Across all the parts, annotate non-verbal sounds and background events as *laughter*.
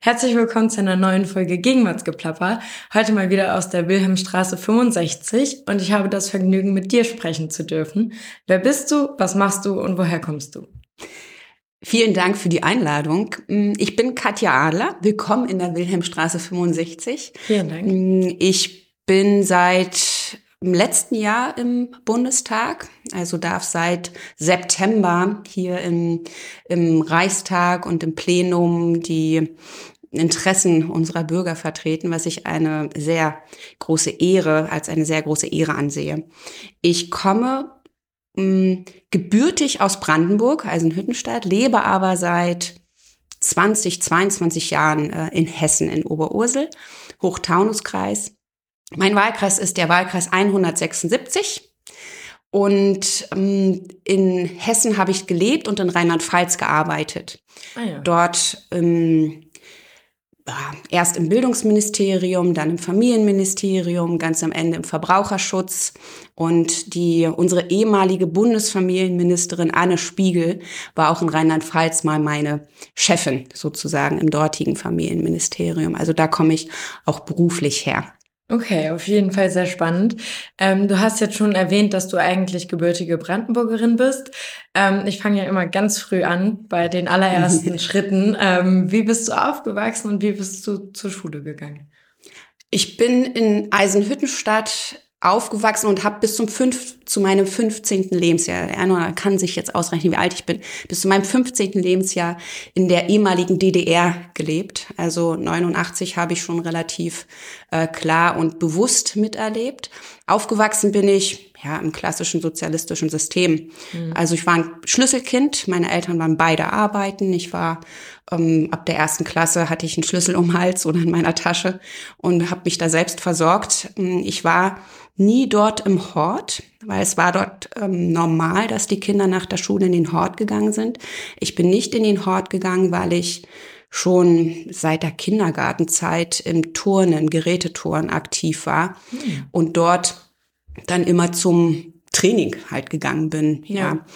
Herzlich willkommen zu einer neuen Folge Gegenwartsgeplapper. Heute mal wieder aus der Wilhelmstraße 65 und ich habe das Vergnügen, mit dir sprechen zu dürfen. Wer bist du, was machst du und woher kommst du? Vielen Dank für die Einladung. Ich bin Katja Adler. Willkommen in der Wilhelmstraße 65. Vielen Dank. Ich bin seit im letzten Jahr im Bundestag, also darf seit September hier im, im Reichstag und im Plenum die Interessen unserer Bürger vertreten, was ich eine sehr große Ehre, als eine sehr große Ehre ansehe. Ich komme mh, hm, gebürtig aus Brandenburg, Eisenhüttenstadt, lebe aber seit 20, 22 Jahren äh, in Hessen, in Oberursel, Hochtaunuskreis. Mein Wahlkreis ist der Wahlkreis 176. Und ähm, in Hessen habe ich gelebt und in Rheinland-Pfalz gearbeitet. Ah ja. Dort ähm, erst im Bildungsministerium, dann im Familienministerium, ganz am Ende im Verbraucherschutz. Und die, unsere ehemalige Bundesfamilienministerin Anne Spiegel war auch in Rheinland-Pfalz mal meine Chefin sozusagen im dortigen Familienministerium. Also da komme ich auch beruflich her. Okay, auf jeden Fall sehr spannend. Ähm, du hast jetzt schon erwähnt, dass du eigentlich gebürtige Brandenburgerin bist. Ähm, ich fange ja immer ganz früh an bei den allerersten *laughs* Schritten. Ähm, wie bist du aufgewachsen und wie bist du zur Schule gegangen? Ich bin in Eisenhüttenstadt aufgewachsen und habe bis zum fünf, zu meinem 15. Lebensjahr, Erna kann sich jetzt ausrechnen, wie alt ich bin, bis zu meinem 15. Lebensjahr in der ehemaligen DDR gelebt. Also 89 habe ich schon relativ äh, klar und bewusst miterlebt. Aufgewachsen bin ich ja im klassischen sozialistischen System. Mhm. Also ich war ein Schlüsselkind, meine Eltern waren beide arbeiten. Ich war ähm, ab der ersten Klasse hatte ich einen Schlüssel um den Hals oder in meiner Tasche und habe mich da selbst versorgt. Ich war nie dort im Hort, weil es war dort ähm, normal, dass die Kinder nach der Schule in den Hort gegangen sind. Ich bin nicht in den Hort gegangen, weil ich schon seit der Kindergartenzeit im Turnen, Geräteturnen aktiv war mhm. und dort dann immer zum Training halt gegangen bin. Ja. ja.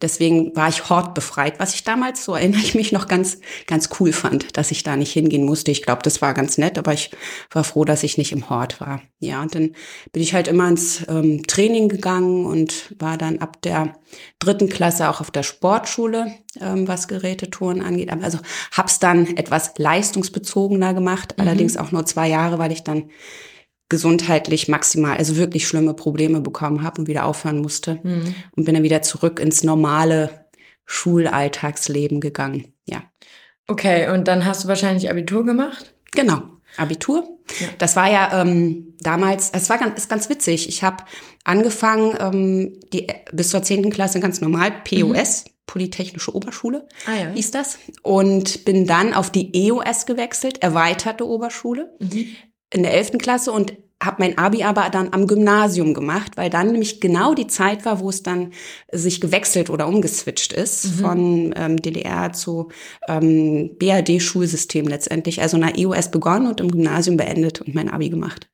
Deswegen war ich hortbefreit, was ich damals, so erinnere ich mich noch ganz, ganz cool fand, dass ich da nicht hingehen musste. Ich glaube, das war ganz nett, aber ich war froh, dass ich nicht im Hort war. Ja, und dann bin ich halt immer ins ähm, Training gegangen und war dann ab der dritten Klasse auch auf der Sportschule, ähm, was Gerätetouren angeht. Also hab's dann etwas leistungsbezogener gemacht, mhm. allerdings auch nur zwei Jahre, weil ich dann gesundheitlich maximal, also wirklich schlimme Probleme bekommen habe und wieder aufhören musste mhm. und bin dann wieder zurück ins normale Schulalltagsleben gegangen. Ja. Okay, und dann hast du wahrscheinlich Abitur gemacht? Genau, Abitur. Ja. Das war ja ähm, damals, es war ganz, ist ganz witzig. Ich habe angefangen ähm, die, bis zur zehnten Klasse ganz normal, POS, mhm. Polytechnische Oberschule ah, ja. hieß das. Und bin dann auf die EOS gewechselt, erweiterte Oberschule. Mhm in der 11. Klasse und habe mein Abi aber dann am Gymnasium gemacht, weil dann nämlich genau die Zeit war, wo es dann sich gewechselt oder umgeswitcht ist mhm. von ähm, DDR zu ähm, BRD-Schulsystem letztendlich. Also nach EOS begonnen und im Gymnasium beendet und mein Abi gemacht.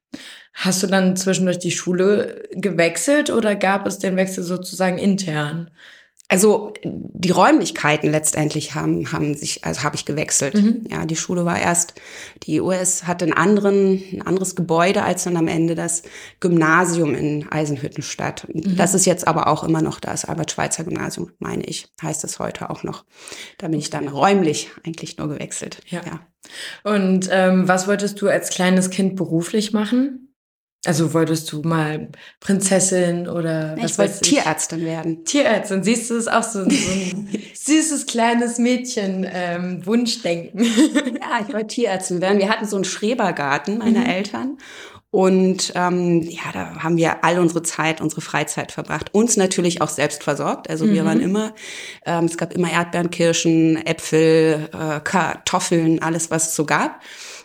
Hast du dann zwischendurch die Schule gewechselt oder gab es den Wechsel sozusagen intern? Also die Räumlichkeiten letztendlich haben, haben sich, also habe ich gewechselt. Mhm. Ja, die Schule war erst, die US hatte einen anderen, ein anderes Gebäude als dann am Ende das Gymnasium in Eisenhüttenstadt. Mhm. Das ist jetzt aber auch immer noch das Albert-Schweitzer Gymnasium, meine ich, heißt es heute auch noch. Da bin ich dann räumlich eigentlich nur gewechselt. Ja. ja. Und ähm, was wolltest du als kleines Kind beruflich machen? Also wolltest du mal Prinzessin oder was ich wollte Tierärztin werden. Tierärztin, siehst du, ist auch so, ein, so ein *laughs* süßes kleines Mädchen ähm, Wunschdenken. ja, ich wollte Tierärztin werden. Wir hatten so einen Schrebergarten meiner mhm. Eltern und ähm, ja, da haben wir all unsere Zeit, unsere Freizeit verbracht. Uns natürlich auch selbst versorgt. Also wir mhm. waren immer, ähm, es gab immer Erdbeeren, Kirschen, Äpfel, äh, Kartoffeln, alles was es so gab.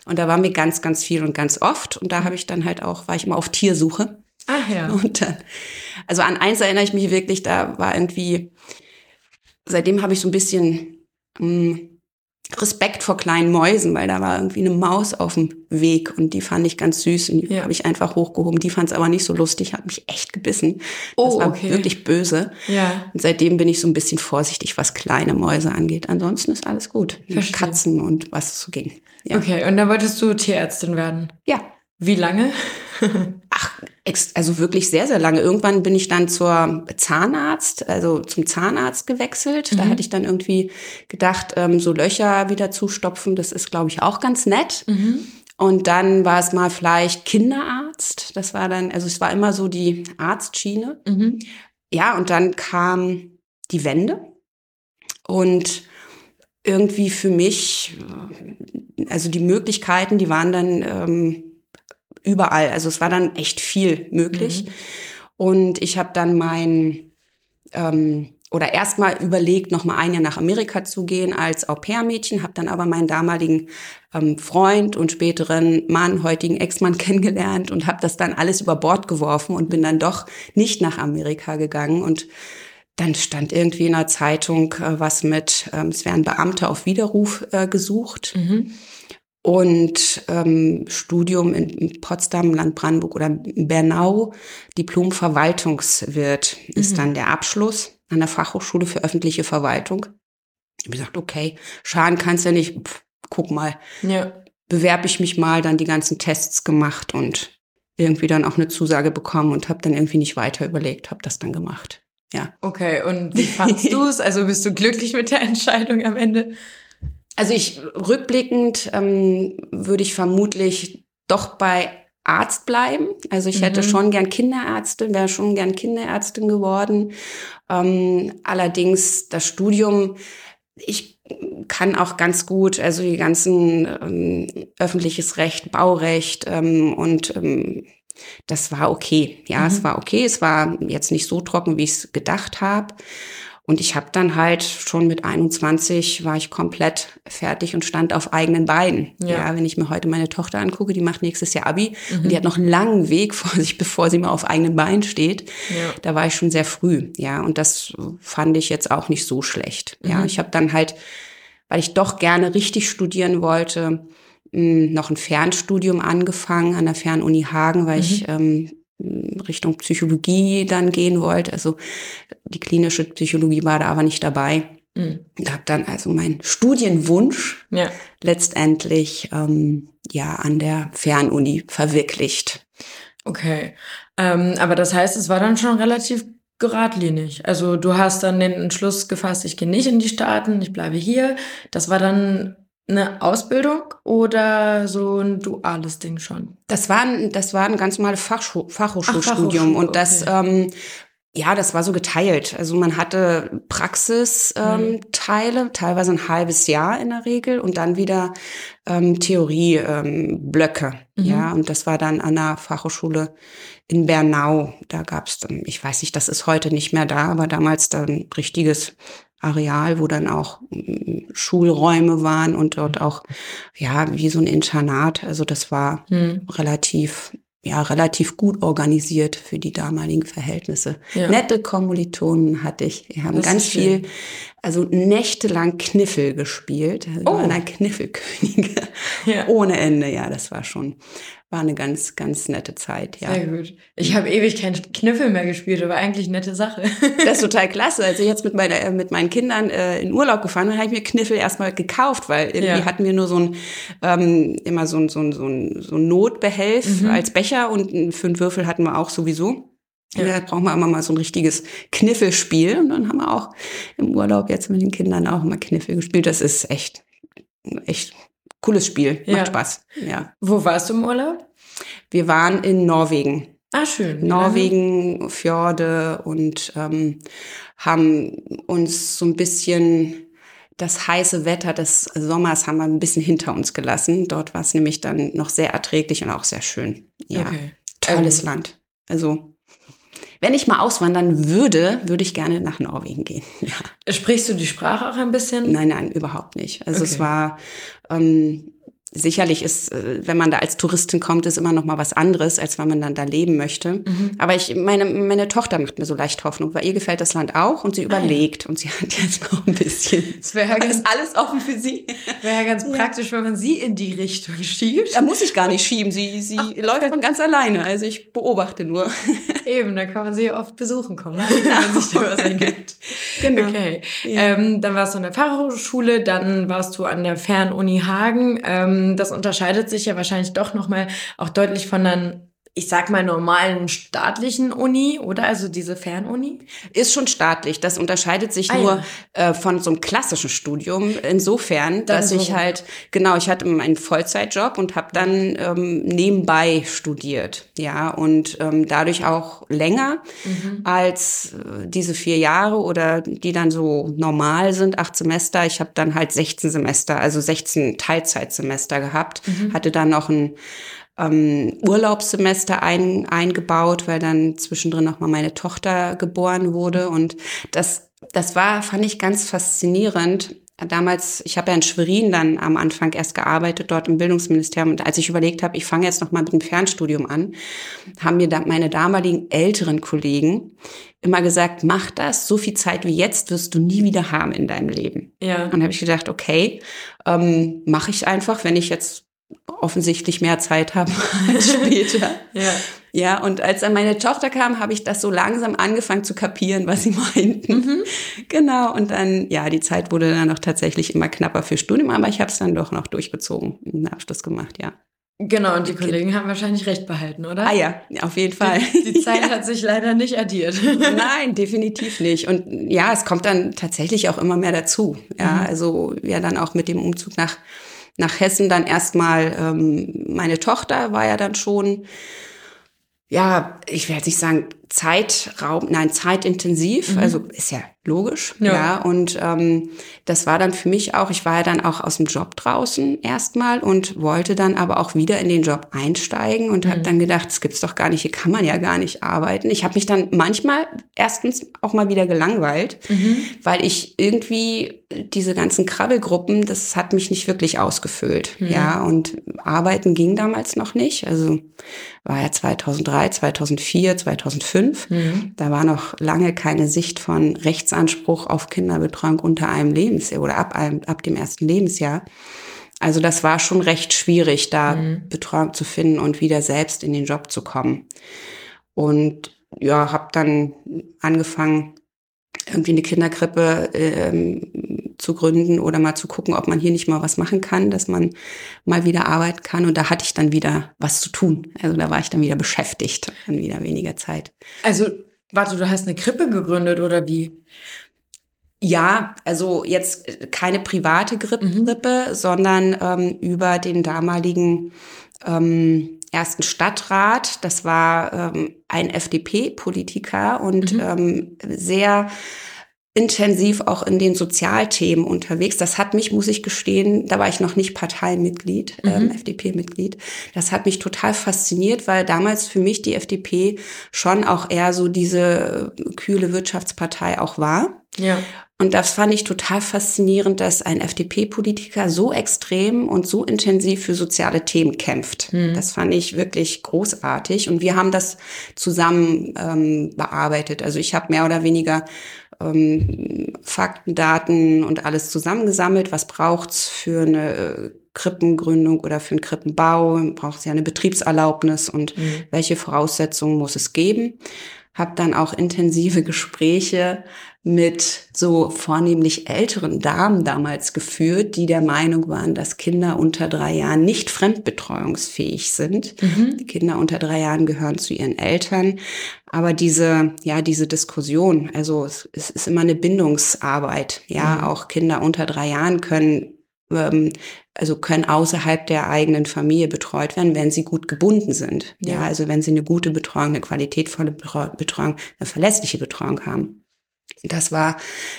Und da waren wir ganz, ganz viel und ganz oft. Und da habe ich dann halt auch, war ich immer auf Tiersuche. Ach ja. *laughs* Und dann, also an eins erinnere ich mich wirklich, da war irgendwie, seitdem habe ich so ein bisschen mh, hm, Respekt vor kleinen Mäusen, weil da war irgendwie eine Maus auf dem Weg und die fand ich ganz süß und die ja. habe ich einfach hochgehoben. Die fand es aber nicht so lustig, hat mich echt gebissen. Oh, das war okay. wirklich böse. Ja. Und seitdem bin ich so ein bisschen vorsichtig, was kleine Mäuse angeht. Ansonsten ist alles gut. Verstehe. Katzen und was so ging. Ja. Okay, und dann wolltest du Tierärztin werden? Ja. Wie lange? Ach, also wirklich sehr, sehr lange. Irgendwann bin ich dann zur Zahnarzt, also zum Zahnarzt gewechselt. Mhm. Da hatte ich dann irgendwie gedacht, ähm, so Löcher wieder zustopfen, das ist, glaube ich, auch ganz nett. Mhm. Und dann war es mal vielleicht Kinderarzt. Das war dann, also es war immer so die Arztschiene. Mhm. Ja, und dann kam die Wende. Und irgendwie für mich, also die Möglichkeiten, die waren dann ähm, überall. Also es war dann echt viel möglich. Mhm. Und ich habe dann mein ähm, oder erstmal überlegt, noch mal ein Jahr nach Amerika zu gehen als Au-pair-Mädchen, habe dann aber meinen damaligen ähm, Freund und späteren Mann, heutigen Ex-Mann *laughs* kennengelernt und habe das dann alles über Bord geworfen und bin dann doch nicht nach Amerika gegangen und dann stand irgendwie in der Zeitung äh, was mit, ähm, es werden Beamte auf Widerruf äh, gesucht. Mhm. Und ähm, Studium in Potsdam, Land Brandenburg oder Bernau, Diplom Verwaltungswirt mhm. ist dann der Abschluss an der Fachhochschule für öffentliche Verwaltung. Ich habe gesagt, okay, schaden kannst ja nicht, Pff, guck mal. Ja. Bewerbe ich mich mal, dann die ganzen Tests gemacht und irgendwie dann auch eine Zusage bekommen und habe dann irgendwie nicht weiter überlegt, habe das dann gemacht. Ja. Okay, und wie fandst *laughs* du es? Also bist du glücklich mit der Entscheidung am Ende? Also ich rückblickend ähm, würde ich vermutlich doch bei Arzt bleiben. Also ich mhm. hätte schon gern Kinderärztin, wäre schon gern Kinderärztin geworden. Ähm, allerdings das Studium, ich kann auch ganz gut, also die ganzen ähm, öffentliches Recht, Baurecht ähm, und ähm, das war okay. Ja, mhm. es war okay. Es war jetzt nicht so trocken, wie ich es gedacht habe. Und ich habe dann halt schon mit 21 war ich komplett fertig und stand auf eigenen Beinen. Ja, ja wenn ich mir heute meine Tochter angucke, die macht nächstes Jahr Abi mhm. und die hat noch einen langen Weg vor sich, bevor sie mal auf eigenen Beinen steht. Ja. Da war ich schon sehr früh. Ja, und das fand ich jetzt auch nicht so schlecht. Mhm. Ja, ich habe dann halt, weil ich doch gerne richtig studieren wollte, noch ein Fernstudium angefangen an der Fernuni Hagen, weil mhm. ich ähm, Richtung Psychologie dann gehen wollte. Also die klinische Psychologie war da aber nicht dabei. Mhm. Und habe dann also meinen Studienwunsch ja. letztendlich ähm, ja an der Fernuni verwirklicht. Okay, ähm, aber das heißt, es war dann schon relativ geradlinig. Also du hast dann den Entschluss gefasst, ich gehe nicht in die Staaten, ich bleibe hier. Das war dann eine Ausbildung oder so ein duales Ding schon? Das war ein, das war ein ganz normales Fachschu Fachhochschulstudium Ach, und das okay. ähm, ja, das war so geteilt. Also man hatte Praxisteile, ähm, mhm. teilweise ein halbes Jahr in der Regel und dann wieder ähm, Theorieblöcke. Ähm, mhm. Ja, und das war dann an der Fachhochschule in Bernau. Da gab's dann, ich weiß nicht, das ist heute nicht mehr da, aber damals dann richtiges Areal, wo dann auch mm, Schulräume waren und dort auch, ja, wie so ein Internat. Also das war hm. relativ, ja, relativ gut organisiert für die damaligen Verhältnisse. Ja. Nette Kommilitonen hatte ich. Wir haben das ganz viel, also nächtelang Kniffel gespielt. Also oh. einer Kniffelkönige. Ja. Ohne Ende, ja, das war schon, war eine ganz, ganz nette Zeit, ja. Sehr gut. Ich habe ewig keinen Kniffel mehr gespielt, aber eigentlich nette Sache. *laughs* das ist total klasse. Als ich jetzt mit, meiner, äh, mit meinen Kindern äh, in Urlaub gefahren bin, habe ich mir Kniffel erstmal gekauft, weil irgendwie ja. hatten wir nur so ein, ähm, immer so ein, so ein, so ein, so ein Notbehelf mhm. als Becher und fünf Würfel hatten wir auch sowieso. Ja. Da brauchen wir immer mal so ein richtiges Kniffelspiel. Und dann haben wir auch im Urlaub jetzt mit den Kindern auch immer Kniffel gespielt. Das ist echt, echt cooles Spiel. Macht ja. Spaß. Ja. Wo warst du im Urlaub? Wir waren in Norwegen. Ah, schön. Norwegen, Fjorde und ähm, haben uns so ein bisschen das heiße Wetter des Sommers haben wir ein bisschen hinter uns gelassen. Dort war es nämlich dann noch sehr erträglich und auch sehr schön. Ja, okay. tolles ähm, Land. Also wenn ich mal auswandern würde, würde ich gerne nach Norwegen gehen. *laughs* Ja. Sprichst du die Sprache auch ein bisschen? Nein, nein, überhaupt nicht. Also okay. es war ähm, sicherlich ist, äh, wenn man da als Touristin kommt, ist immer noch mal was anderes, als wenn man dann da leben möchte. Mhm. Aber ich, meine, meine Tochter macht mir so leicht Hoffnung, weil ihr gefällt das Land auch und sie überlegt und sie *laughs* hat jetzt noch ein bisschen. Es wäre ja ganz, alles offen für sie. *laughs* Wäre ja ganz ja. praktisch, wenn man sie in die Richtung schiebt. Da muss ich gar nicht schieben. Sie, sie Ach, läuft von ganz alleine. Also ich beobachte nur. *laughs* Eben, da kann man sie oft besuchen kommen, wenn sich da was ergibt. Genau. Okay. Ja. Ähm, dann warst du an der Fachhochschule, dann warst du an der Fernuni Hagen. Ähm, das unterscheidet sich ja wahrscheinlich doch nochmal auch deutlich von ich sag mal, normalen staatlichen Uni, oder? Also diese Fernuni? Ist schon staatlich. Das unterscheidet sich ah, nur ja. äh, von so einem klassischen Studium. Insofern, dann dass so. ich halt, genau, ich hatte einen Vollzeitjob und habe dann ähm, nebenbei studiert. Ja, und ähm, dadurch auch länger mhm. als äh, diese vier Jahre oder die dann so normal sind, acht Semester. Ich habe dann halt 16 Semester, also 16 Teilzeitsemester gehabt. Mhm. Hatte dann noch ein ähm, Urlaubssemester ein, eingebaut, weil dann zwischendrin noch mal meine Tochter geboren wurde. Und das, das war, fand ich ganz faszinierend. Damals, ich habe ja in Schwerin dann am Anfang erst gearbeitet, dort im Bildungsministerium. Und als ich überlegt habe, ich fange jetzt noch mal mit dem Fernstudium an, haben mir da meine damaligen älteren Kollegen immer gesagt, mach das, so viel Zeit wie jetzt wirst du nie wieder haben in deinem Leben. Ja. Und habe ich gedacht, okay, ähm, mache ich einfach, wenn ich jetzt offensichtlich mehr Zeit haben *laughs* als später. *laughs* ja. Ja, und als dann meine Tochter kam, habe ich das so langsam angefangen zu kapieren, was sie *laughs* meinten. Mhm. Genau, und dann, ja, die Zeit wurde dann noch tatsächlich immer knapper für Studium, aber ich habe es dann doch noch durchgezogen, einen Abschluss gemacht, ja. Genau, und die. Kollegen haben wahrscheinlich recht behalten, oder? Ah ja, auf jeden Fall. Die, die Zeit ja. hat sich leider nicht addiert. Nein, definitiv nicht. Und ja, es kommt dann tatsächlich auch immer mehr dazu. Ja, mhm. also ja, dann auch mit dem Umzug nach nach Hessen dann erstmal ähm, meine Tochter war ja dann schon, ja, ich werde nicht sagen Zeitraum, nein, zeitintensiv, mhm. also ist ja logisch, ja. ja und ähm, das war dann für mich auch, ich war ja dann auch aus dem Job draußen erstmal und wollte dann aber auch wieder in den Job einsteigen und mhm. habe dann gedacht, das gibt's doch gar nicht, hier kann man ja gar nicht arbeiten. Ich habe mich dann manchmal erstens auch mal wieder gelangweilt, mhm. weil ich irgendwie diese ganzen Krabbelgruppen, das hat mich nicht wirklich ausgefüllt, mhm. ja, und arbeiten ging damals noch nicht, also war ja 2003, 2004, 2005 fünf. Mhm. Da war noch lange keine Sicht von Rechtsanspruch auf Kinderbetreuung unter einem Lebensjahr oder ab, einem, ab dem ersten Lebensjahr. Also das war schon recht schwierig, da mhm. Betreuung zu finden und wieder selbst in den Job zu kommen. Und ja, habe dann angefangen, irgendwie eine Kinderkrippe ähm, zu gründen oder mal zu gucken, ob man hier nicht mal was machen kann, dass man mal wieder arbeiten kann. Und da hatte ich dann wieder was zu tun. Also da war ich dann wieder beschäftigt, dann wieder weniger Zeit. Also, warte, du hast eine Krippe gegründet oder wie? Ja, also jetzt keine private Grippe, mhm. sondern ähm, über den damaligen ähm, ersten Stadtrat. Das war ähm, ein FDP-Politiker und mhm. ähm, sehr intensiv auch in den Sozialthemen unterwegs. Das hat mich, muss ich gestehen, da war ich noch nicht Parteimitglied, mhm. ähm, FDP-Mitglied. Das hat mich total fasziniert, weil damals für mich die FDP schon auch eher so diese kühle Wirtschaftspartei auch war. Ja. Und das fand ich total faszinierend, dass ein FDP-Politiker so extrem und so intensiv für soziale Themen kämpft. Mhm. Das fand ich wirklich großartig. Und wir haben das zusammen ähm, bearbeitet. Also ich habe mehr oder weniger ähm, Fakten, Daten und alles zusammengesammelt. Was braucht's für eine äh, Krippengründung oder für einen Krippenbau? Braucht es ja eine Betriebserlaubnis und mhm. welche Voraussetzungen muss es geben? Hab dann auch intensive *laughs* Gespräche mit so vornehmlich älteren Damen damals geführt, die der Meinung waren, dass Kinder unter drei Jahren nicht fremdbetreuungsfähig sind. Mhm. Die Kinder unter drei Jahren gehören zu ihren Eltern. Aber diese, ja, diese Diskussion, also es, es ist immer eine Bindungsarbeit. Ja, mhm. auch Kinder unter drei Jahren können ähm, also können außerhalb der eigenen Familie betreut werden, wenn sie gut gebunden sind. Ja, ja also wenn sie eine gute Betreuung, eine qualitätvolle Betreuung, eine verlässliche Betreuung haben. Das war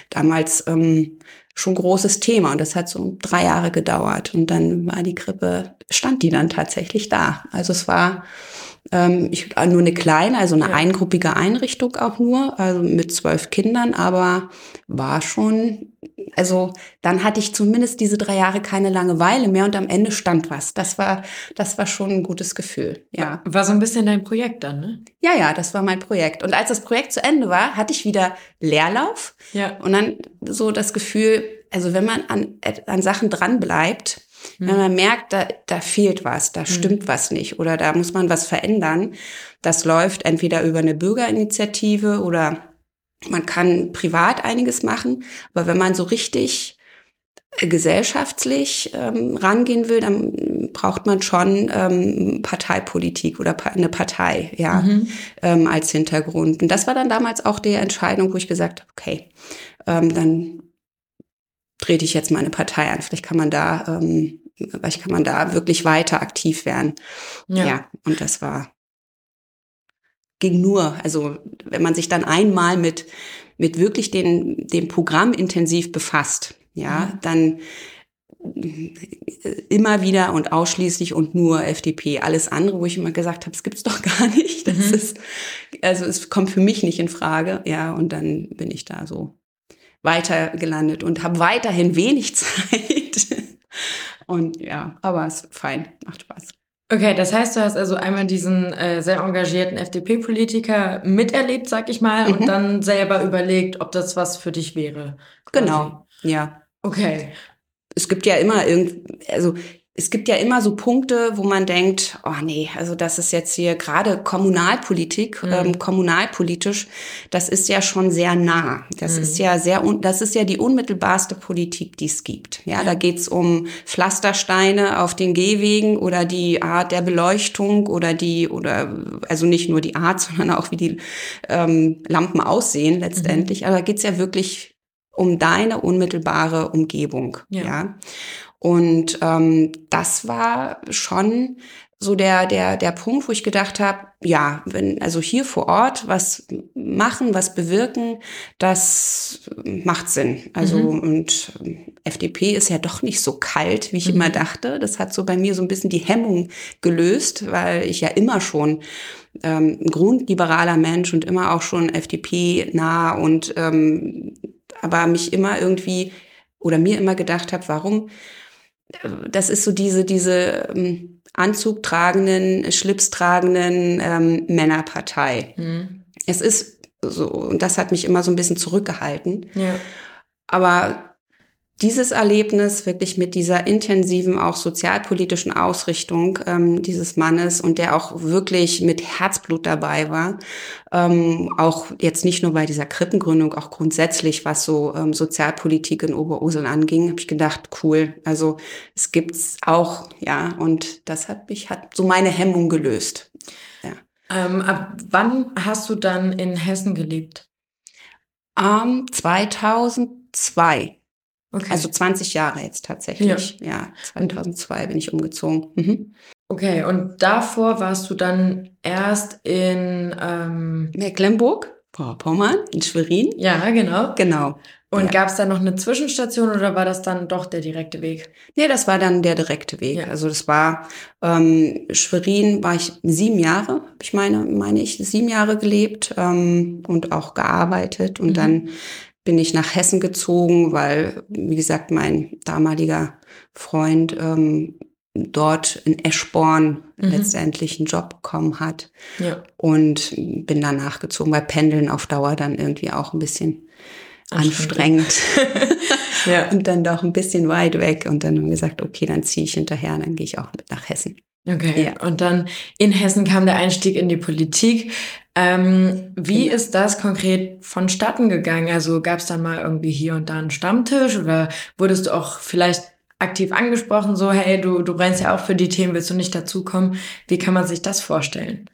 damals ähm, schon großes Thema und das hat so drei Jahre gedauert und dann war die Grippe, stand die dann tatsächlich da. Also es war ähm, ich, nur eine kleine, also eine ja. eingruppige Einrichtung auch nur, also mit zwölf Kindern, aber war schon, also dann hatte ich zumindest diese drei Jahre keine Langeweile mehr und am Ende stand was. Das war, das war schon ein gutes Gefühl, ja. War so ein bisschen dein Projekt dann, ne? Ja, ja, das war mein Projekt. Und als das Projekt zu Ende war, hatte ich wieder Leerlauf ja. und dann so das Gefühl, also wenn man an, an Sachen dran bleibt, wenn man merkt, da, da fehlt was, da stimmt mhm. was nicht oder da muss man was verändern, das läuft entweder über eine Bürgerinitiative oder man kann privat einiges machen. Aber wenn man so richtig gesellschaftlich ähm, rangehen will, dann braucht man schon ähm, Parteipolitik oder eine Partei, ja, mhm. ähm, als Hintergrund. Und das war dann damals auch die Entscheidung, wo ich gesagt habe, okay, ähm, dann trete ich jetzt meine Partei an. Vielleicht kann man da, ähm, vielleicht kann man da wirklich weiter aktiv werden. Ja, ja und das war ging nur, also wenn man sich dann einmal mit mit wirklich den dem Programm intensiv befasst, ja, mhm. dann immer wieder und ausschließlich und nur FDP. Alles andere, wo ich immer gesagt habe, es gibt's doch *laughs* gar nicht. Das mhm. ist, also es kommt für mich nicht in Frage. Ja, und dann bin ich da so weiter gelandet und habe weiterhin wenig *laughs* Zeit. Und ja, aber es ist fein, macht Spaß. Okay, das heißt, du hast also einmal diesen äh, sehr engagierten FDP-Politiker miterlebt, sag ich mal, mhm. und dann selber überlegt, ob das was für dich wäre. Quasi. Genau, ja. Okay. Es gibt ja immer irgend, also es gibt ja immer so Punkte, wo man denkt, oh nee, also das ist jetzt hier gerade Kommunalpolitik, mhm. ähm, kommunalpolitisch, das ist ja schon sehr nah. Das mhm. ist ja sehr, das ist ja die unmittelbarste Politik, die es gibt. Ja, da geht's um Pflastersteine auf den Gehwegen oder die Art der Beleuchtung oder die, oder also nicht nur die Art, *laughs* sondern auch wie die ähm, Lampen aussehen letztendlich. Mhm. Aber da geht's ja wirklich um deine unmittelbare Umgebung. Ja. ja? Und ähm, das war schon so der der der Punkt, wo ich gedacht habe, ja, wenn also hier vor Ort was machen, was bewirken, das macht Sinn. Also mhm. und ähm, FDP ist ja doch nicht so kalt, wie ich mhm. immer dachte. Das hat so bei mir so ein bisschen die Hemmung gelöst, weil ich ja immer schon ähm, ein grundliberaler Mensch und immer auch schon FDP nah und ähm, aber mich immer irgendwie oder mir immer gedacht habe, warum das ist so diese, diese ähm, Anzug tragenden, Schlips tragenden ähm, Männerpartei. Mhm. Es ist so, und das hat mich immer so ein bisschen zurückgehalten. Ja. Aber dieses Erlebnis wirklich mit dieser intensiven, auch sozialpolitischen Ausrichtung ähm, dieses Mannes und der auch wirklich mit Herzblut dabei war, ähm, auch jetzt nicht nur bei dieser Krippengründung, auch grundsätzlich, was so ähm, Sozialpolitik in Oberursel anging, habe ich gedacht, cool, also es gibt's auch, ja, und das hat mich, hat so meine Hemmung gelöst. Ja. Ähm, ab wann hast du dann in Hessen gelebt? Ähm, 2002. Okay. Also 20 Jahre jetzt tatsächlich. Ja, ja 2002 bin ich umgezogen. Mhm. Okay, und davor warst du dann erst in ähm Mecklenburg, Vorpommern, in Schwerin. Ja, genau. Genau. Und ja. gab es da noch eine Zwischenstation oder war das dann doch der direkte Weg? Nee, das war dann der direkte Weg. Ja. Also das war ähm, Schwerin war ich sieben Jahre, ich meine, meine ich, sieben Jahre gelebt ähm, und auch gearbeitet. Und mhm. dann bin ich nach Hessen gezogen, weil, wie gesagt, mein damaliger Freund ähm, dort in Eschborn mhm. letztendlich einen Job bekommen hat. Ja. Und bin dann nachgezogen, weil Pendeln auf Dauer dann irgendwie auch ein bisschen anstrengend. *laughs* ja. Und dann doch ein bisschen weit weg. Und dann haben wir gesagt, okay, dann ziehe ich hinterher, dann gehe ich auch mit nach Hessen. Okay. Ja. Und dann in Hessen kam der Einstieg in die Politik. Ähm, wie genau. ist das konkret vonstatten gegangen? Also gab es dann mal irgendwie hier und da einen Stammtisch oder wurdest du auch vielleicht aktiv angesprochen, so, hey, du, du brennst ja auch für die Themen, willst du nicht dazukommen? Wie kann man sich das vorstellen?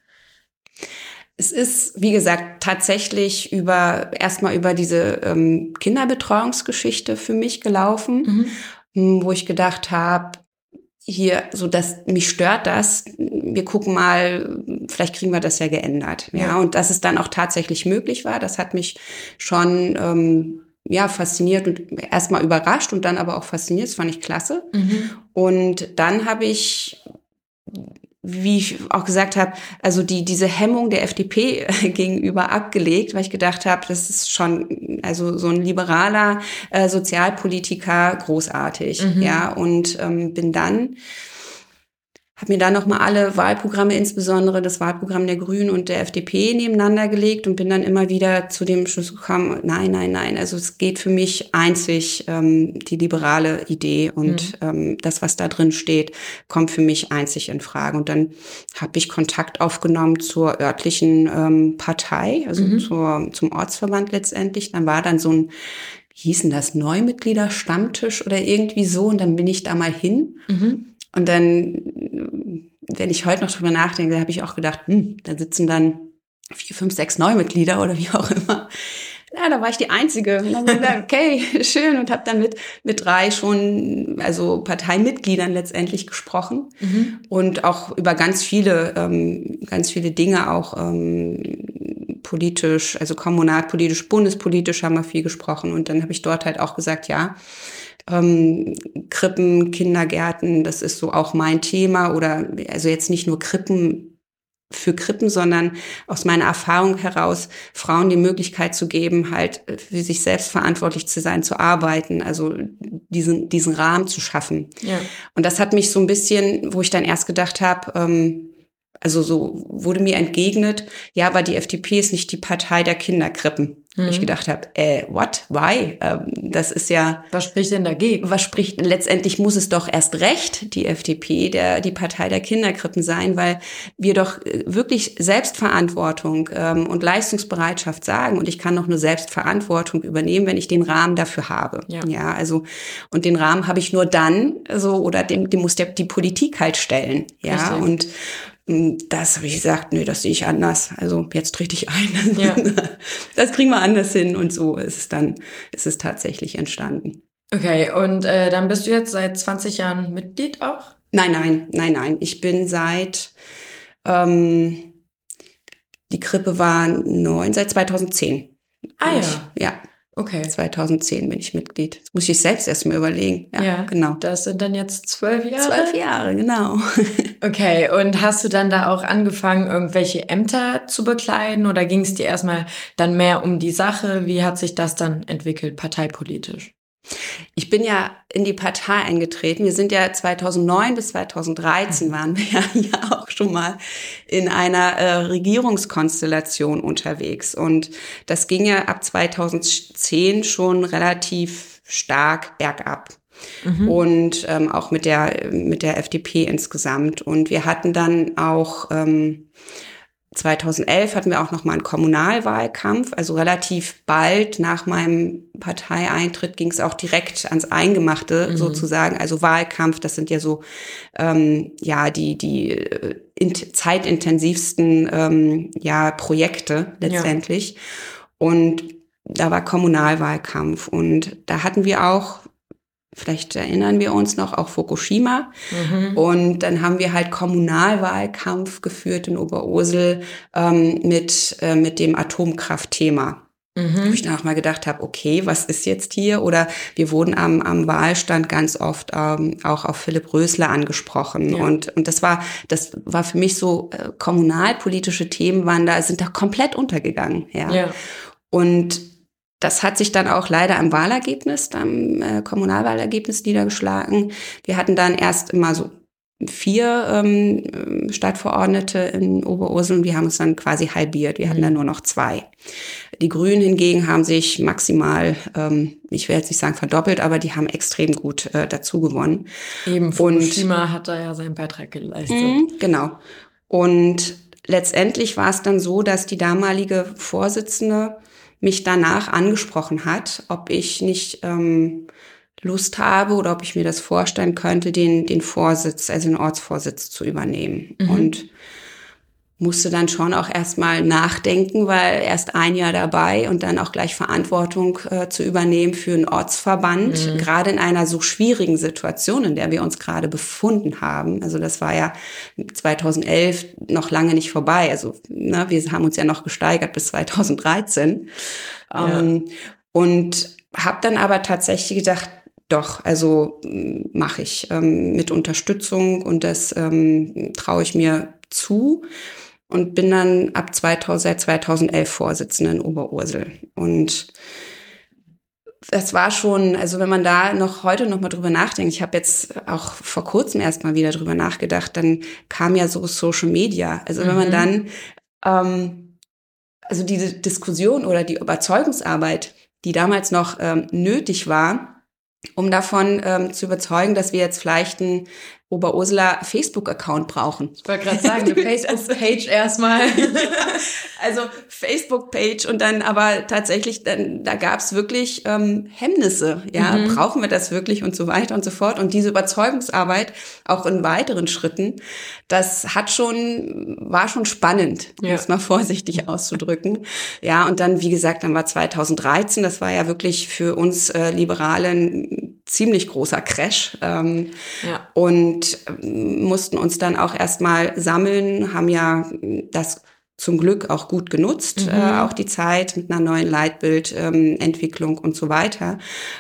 Es ist, wie gesagt, tatsächlich über erstmal über diese ähm, Kinderbetreuungsgeschichte für mich gelaufen, mhm. wo ich gedacht habe, hier, so dass mich stört das. Wir gucken mal, vielleicht kriegen wir das ja geändert. Ja, ja. und dass es dann auch tatsächlich möglich war, das hat mich schon ähm, ja fasziniert und erstmal überrascht und dann aber auch fasziniert. Das fand ich klasse. Mhm. Und dann habe ich wie ich auch gesagt habe, also die diese Hemmung der FDP *laughs* gegenüber abgelegt, weil ich gedacht habe, das ist schon also so ein liberaler äh, Sozialpolitiker großartig, mhm. ja und ähm, bin dann habe mir dann nochmal alle Wahlprogramme, insbesondere das Wahlprogramm der Grünen und der FDP nebeneinander gelegt und bin dann immer wieder zu dem Schluss gekommen, nein, nein, nein, also es geht für mich einzig ähm, die liberale Idee und mhm. ähm, das, was da drin steht, kommt für mich einzig in Frage. Und dann habe ich Kontakt aufgenommen zur örtlichen ähm, Partei, also mhm. zur, zum Ortsverband letztendlich. Dann war dann so ein hießen das Neumitglieder-Stammtisch oder irgendwie so. Und dann bin ich da mal hin. Mhm. Und dann, wenn ich heute noch drüber nachdenke, habe ich auch gedacht, hm, da sitzen dann vier, fünf, sechs Neumitglieder oder wie auch immer. Ja, da war ich die Einzige. Und dann gesagt, *laughs* okay, schön. Und habe dann mit, mit drei schon, also Parteimitgliedern letztendlich gesprochen. Mhm. Und auch über ganz viele, ähm, ganz viele Dinge auch ähm, politisch, also kommunalpolitisch, bundespolitisch haben wir viel gesprochen. Und dann habe ich dort halt auch gesagt, ja, ähm, Krippen, Kindergärten, das ist so auch mein Thema. Oder also jetzt nicht nur Krippen für Krippen, sondern aus meiner Erfahrung heraus Frauen die Möglichkeit zu geben, halt für sich selbst verantwortlich zu sein, zu arbeiten, also diesen, diesen Rahmen zu schaffen. Ja. Und das hat mich so ein bisschen, wo ich dann erst gedacht habe, ähm, also so wurde mir entgegnet, ja, aber die FDP ist nicht die Partei der Kinderkrippen. Mhm. Ich gedacht habe, äh, what? Why? Ähm, das ist ja. Was spricht denn dagegen? Was spricht? Letztendlich muss es doch erst recht die FDP, der die Partei der Kinderkrippen sein, weil wir doch äh, wirklich Selbstverantwortung ähm, und Leistungsbereitschaft sagen. Und ich kann doch nur Selbstverantwortung übernehmen, wenn ich den Rahmen dafür habe. Ja, ja also und den Rahmen habe ich nur dann, so oder dem, dem muss der, die Politik halt stellen. Ja Richtig. und das habe ich gesagt, nö, das sehe ich anders. Also jetzt trete ich ein. Ja. *laughs* Das kriegen wir anders hin und so ist es dann, ist es tatsächlich entstanden. Okay, und äh, dann bist du jetzt seit 20 Jahren Mitglied auch? Nein, nein, nein, nein. Ich bin seit, ähm, die Krippe war neun, seit 2010. Ah ja. ja. Okay. 2010 bin ich Mitglied. Das muss ich selbst erst mal überlegen. Ja, ja, genau. Das sind dann jetzt zwölf Jahre? Zwölf Jahre, genau. *laughs* okay, und hast du dann da auch angefangen, irgendwelche Ämter zu bekleiden oder ging es dir erstmal dann mehr um die Sache? Wie hat sich das dann entwickelt, parteipolitisch? Ich bin ja in die Partei eingetreten. Wir sind ja 2009 bis 2013 waren wir ja *laughs* auch schon mal in einer äh, Regierungskonstellation unterwegs. Und das ging ja ab 2010 schon relativ stark bergab. Mhm. Und ähm, auch mit der, mit der FDP insgesamt. Und wir hatten dann auch ähm, 2011 hatten wir auch noch mal einen Kommunalwahlkampf, also relativ bald nach meinem Parteieintritt ging es auch direkt ans Eingemachte mhm. sozusagen. Also Wahlkampf, das sind ja so ähm, ja die die äh, in, zeitintensivsten ähm, ja Projekte letztendlich. Ja. Und da war Kommunalwahlkampf und da hatten wir auch Vielleicht erinnern wir uns noch auch Fukushima. Mhm. Und dann haben wir halt Kommunalwahlkampf geführt in Oberursel ähm, mit, äh, mit dem Atomkraftthema. Mhm. Wo ich dann auch mal gedacht habe, okay, was ist jetzt hier? Oder wir wurden am, am Wahlstand ganz oft ähm, auch auf Philipp Rösler angesprochen. Ja. Und, und das war, das war für mich so, äh, kommunalpolitische Themen waren da, sind da komplett untergegangen. Ja. ja. Und das hat sich dann auch leider am Wahlergebnis, am äh, Kommunalwahlergebnis niedergeschlagen. Wir hatten dann erst immer so vier ähm, Stadtverordnete in Oberursel und wir haben uns dann quasi halbiert. Wir hatten dann mhm. nur noch zwei. Die Grünen hingegen haben sich maximal, ähm, ich will jetzt nicht sagen verdoppelt, aber die haben extrem gut äh, dazu gewonnen. Eben, Fukushima und, hat da ja seinen Beitrag geleistet. Mh, genau. Und letztendlich war es dann so, dass die damalige Vorsitzende mich danach angesprochen hat, ob ich nicht ähm, Lust habe oder ob ich mir das vorstellen könnte, den, den Vorsitz, also den Ortsvorsitz zu übernehmen. Mhm. Und musste dann schon auch erstmal nachdenken, weil erst ein Jahr dabei und dann auch gleich Verantwortung äh, zu übernehmen für einen Ortsverband, mhm. gerade in einer so schwierigen Situation, in der wir uns gerade befunden haben. Also das war ja 2011 noch lange nicht vorbei. Also ne, wir haben uns ja noch gesteigert bis 2013. Ja. Ähm, und habe dann aber tatsächlich gedacht, doch, also mache ich ähm, mit Unterstützung und das ähm, traue ich mir zu und bin dann ab 2000, seit 2011 Vorsitzende in Oberursel. Und das war schon, also wenn man da noch heute noch mal drüber nachdenkt, ich habe jetzt auch vor kurzem erst mal wieder drüber nachgedacht, dann kam ja so Social Media. Also wenn man mhm. dann, ähm, also diese Diskussion oder die Überzeugungsarbeit, die damals noch ähm, nötig war, um davon ähm, zu überzeugen, dass wir jetzt vielleicht ein Oberursula Facebook-Account brauchen. Ich wollte gerade sagen, eine *laughs* Facebook-Page erstmal. *laughs* also Facebook-Page und dann aber tatsächlich, dann, da gab es wirklich ähm, Hemmnisse. Ja, mhm. brauchen wir das wirklich und so weiter und so fort. Und diese Überzeugungsarbeit auch in weiteren Schritten, das hat schon, war schon spannend, um ja. es mal vorsichtig auszudrücken. Ja, und dann, wie gesagt, dann war 2013, das war ja wirklich für uns äh, Liberalen ziemlich großer Crash. Ähm, ja. Und ähm, mussten uns dann auch erstmal sammeln, haben ja das zum Glück auch gut genutzt, mhm. äh, auch die Zeit mit einer neuen Leitbildentwicklung ähm, und so weiter,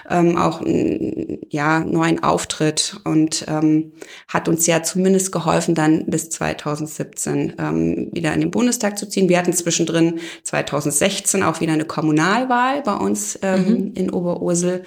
ähm, auch einen ja, neuen Auftritt und ähm, hat uns ja zumindest geholfen, dann bis 2017 ähm, wieder in den Bundestag zu ziehen. Wir hatten zwischendrin 2016 auch wieder eine Kommunalwahl bei uns ähm, mhm. in Oberursel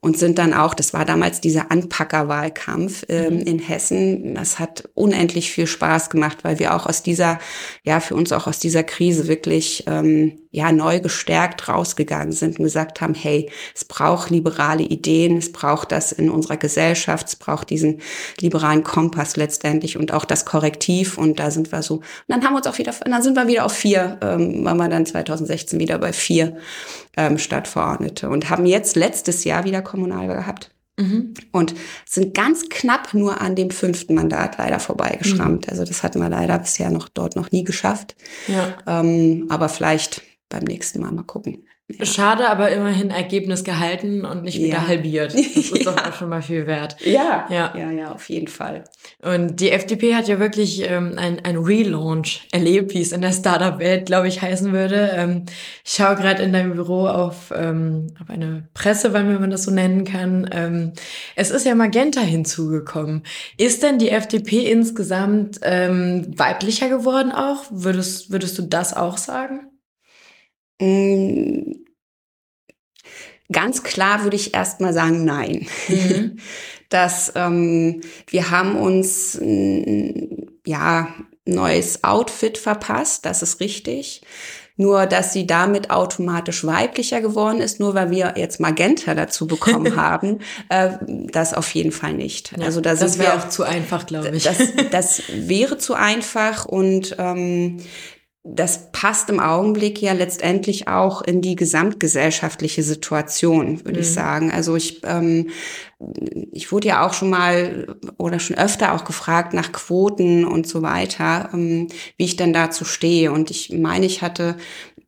und sind dann auch, das war damals dieser Anpackerwahlkampf ähm, mhm. in Hessen, das hat unendlich viel Spaß gemacht, weil wir auch aus dieser, ja, für uns auch aus dieser Krise wirklich ähm, ja neu gestärkt rausgegangen sind und gesagt haben, hey, es braucht liberale Ideen, es braucht das in unserer Gesellschaft, es braucht diesen liberalen Kompass letztendlich und auch das Korrektiv und da sind wir so. Und dann haben wir uns auch wieder, dann sind wir wieder auf vier, ähm, waren wir dann 2016 wieder bei vier ähm, Stadtverordnete und haben jetzt letztes Jahr wieder Kommunal gehabt. Mhm. Und sind ganz knapp nur an dem fünften Mandat leider vorbeigeschrammt. Mhm. Also das hatten wir leider bisher noch dort noch nie geschafft. Ja. Ähm, aber vielleicht beim nächsten Mal mal gucken. Ja. Schade, aber immerhin Ergebnis gehalten und nicht wieder ja. halbiert. *laughs* Das ist ja. doch auch schon mal viel wert. Ja. ja, ja, ja, auf jeden Fall. Und die FDP hat ja wirklich ähm, ein, ein Relaunch erlebt, wie es in der Startup-Welt, glaube ich, heißen würde. Ähm, ich schaue gerade in deinem Büro auf, ähm, auf eine Presse, wenn man das so nennen kann. Ähm, es ist ja Magenta hinzugekommen. Ist denn die FDP insgesamt ähm, weiblicher geworden auch? Würdest, würdest du das auch sagen? Mm, ganz klar würde ich erstmal sagen, nein. Mhm. *laughs* Dass ähm, wir haben uns ja neues Outfit verpasst, das ist richtig. Nur, dass sie damit automatisch weiblicher geworden ist, nur weil wir jetzt Magenta dazu bekommen *laughs* haben, äh, das auf jeden Fall nicht. Ja, also da das wäre auch zu einfach, glaube ich. Das, *laughs* das wäre zu einfach und ähm, das passt im Augenblick ja letztendlich auch in die gesamtgesellschaftliche Situation, würde mhm. ich sagen. Also ich, ähm, ich wurde ja auch schon mal oder schon öfter auch gefragt nach Quoten und so weiter, ähm, wie ich denn dazu stehe. Und ich meine, ich hatte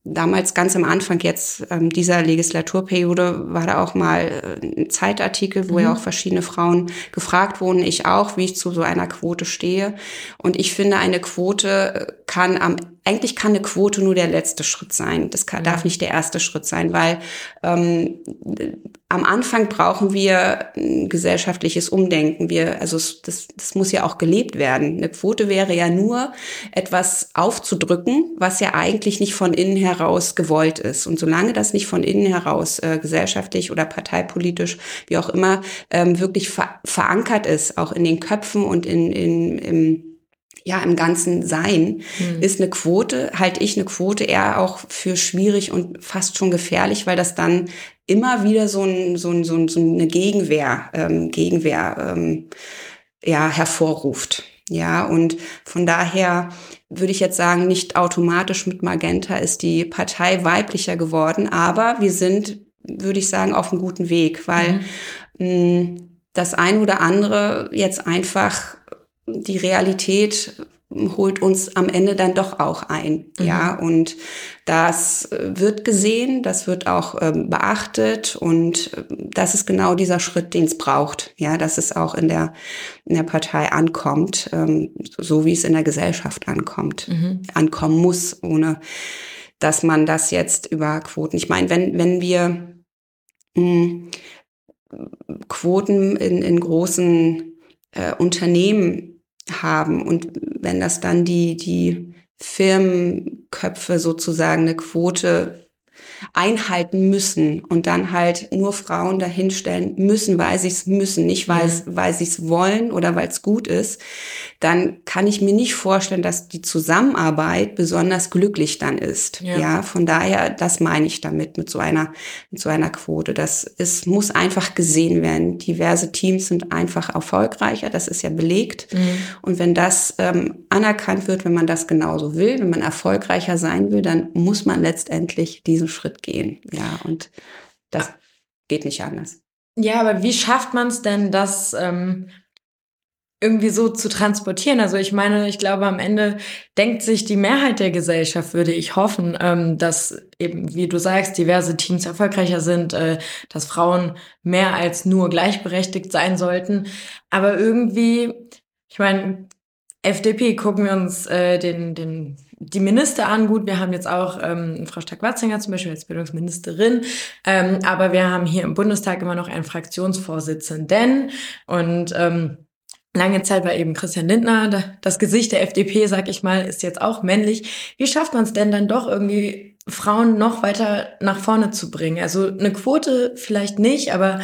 damals ganz am Anfang jetzt ähm, dieser Legislaturperiode war da auch mal äh, ein Zeitartikel, wo mhm. ja auch verschiedene Frauen gefragt wurden, ich auch, wie ich zu so einer Quote stehe. Und ich finde, eine Quote kann am eigentlich kann eine Quote nur der letzte Schritt sein. Das kann, darf nicht der erste Schritt sein, weil ähm, am Anfang brauchen wir ein gesellschaftliches Umdenken. Wir, also das, das muss ja auch gelebt werden. Eine Quote wäre ja nur etwas aufzudrücken, was ja eigentlich nicht von innen heraus gewollt ist. Und solange das nicht von innen heraus äh, gesellschaftlich oder parteipolitisch, wie auch immer, ähm, wirklich ver verankert ist, auch in den Köpfen und in, in, im ja, im ganzen Sein, mhm. ist eine Quote, halte ich eine Quote eher auch für schwierig und fast schon gefährlich, weil das dann immer wieder so, ein, so, ein, so, ein, so eine Gegenwehr, ähm, Gegenwehr ähm, ja, hervorruft. Ja, und von daher würde ich jetzt sagen, nicht automatisch mit Magenta ist die Partei weiblicher geworden, aber wir sind, würde ich sagen, auf einem guten Weg, weil mhm. mh, das ein oder andere jetzt einfach die Realität holt uns am Ende dann doch auch ein. Mhm. Ja, und das äh, wird gesehen, das wird auch ähm, beachtet und äh, das ist genau dieser Schritt, den es braucht. Ja, dass es auch in der, in der Partei ankommt, ähm, so wie es in der Gesellschaft ankommt, mhm. ankommen muss, ohne dass man das jetzt über Quoten. Ich meine, wenn, wenn wir mh, hm, Quoten in, in großen äh, Unternehmen haben. Und wenn das dann die, die Firmenköpfe sozusagen eine Quote einhalten müssen und dann halt nur Frauen dahinstellen müssen, weil sie es müssen, nicht weil, weil sie es wollen oder weil es gut ist, dann kann ich mir nicht vorstellen, dass die Zusammenarbeit besonders glücklich dann ist. Ja, ja von daher, das meine ich damit mit so einer, mit so einer Quote. Das ist, muss einfach gesehen werden. Diverse Teams sind einfach erfolgreicher. Das ist ja belegt. Mhm. Und wenn das ähm, anerkannt wird, wenn man das genauso will, wenn man erfolgreicher sein will, dann muss man letztendlich diesen Schritt gehen. Ja, und das geht nicht anders. Ja, aber wie schafft man es denn, dass ähm, irgendwie so zu transportieren. Also ich meine, ich glaube, am Ende denkt sich die Mehrheit der Gesellschaft, würde ich hoffen, ähm, dass eben, wie du sagst, diverse Teams erfolgreicher sind, äh, dass Frauen mehr als nur gleichberechtigt sein sollten. Aber irgendwie, ich meine, FDP gucken wir uns äh, den, den, die Minister an. Gut, wir haben jetzt auch ähm, Frau Stark-Watzinger zum Beispiel als Bildungsministerin, ähm, aber wir haben hier im Bundestag immer noch einen Fraktionsvorsitzenden und ähm, Lange Zeit war eben Christian Lindner, das Gesicht der FDP, sag ich mal, ist jetzt auch männlich. Wie schafft man es denn dann doch irgendwie, Frauen noch weiter nach vorne zu bringen? Also eine Quote vielleicht nicht, aber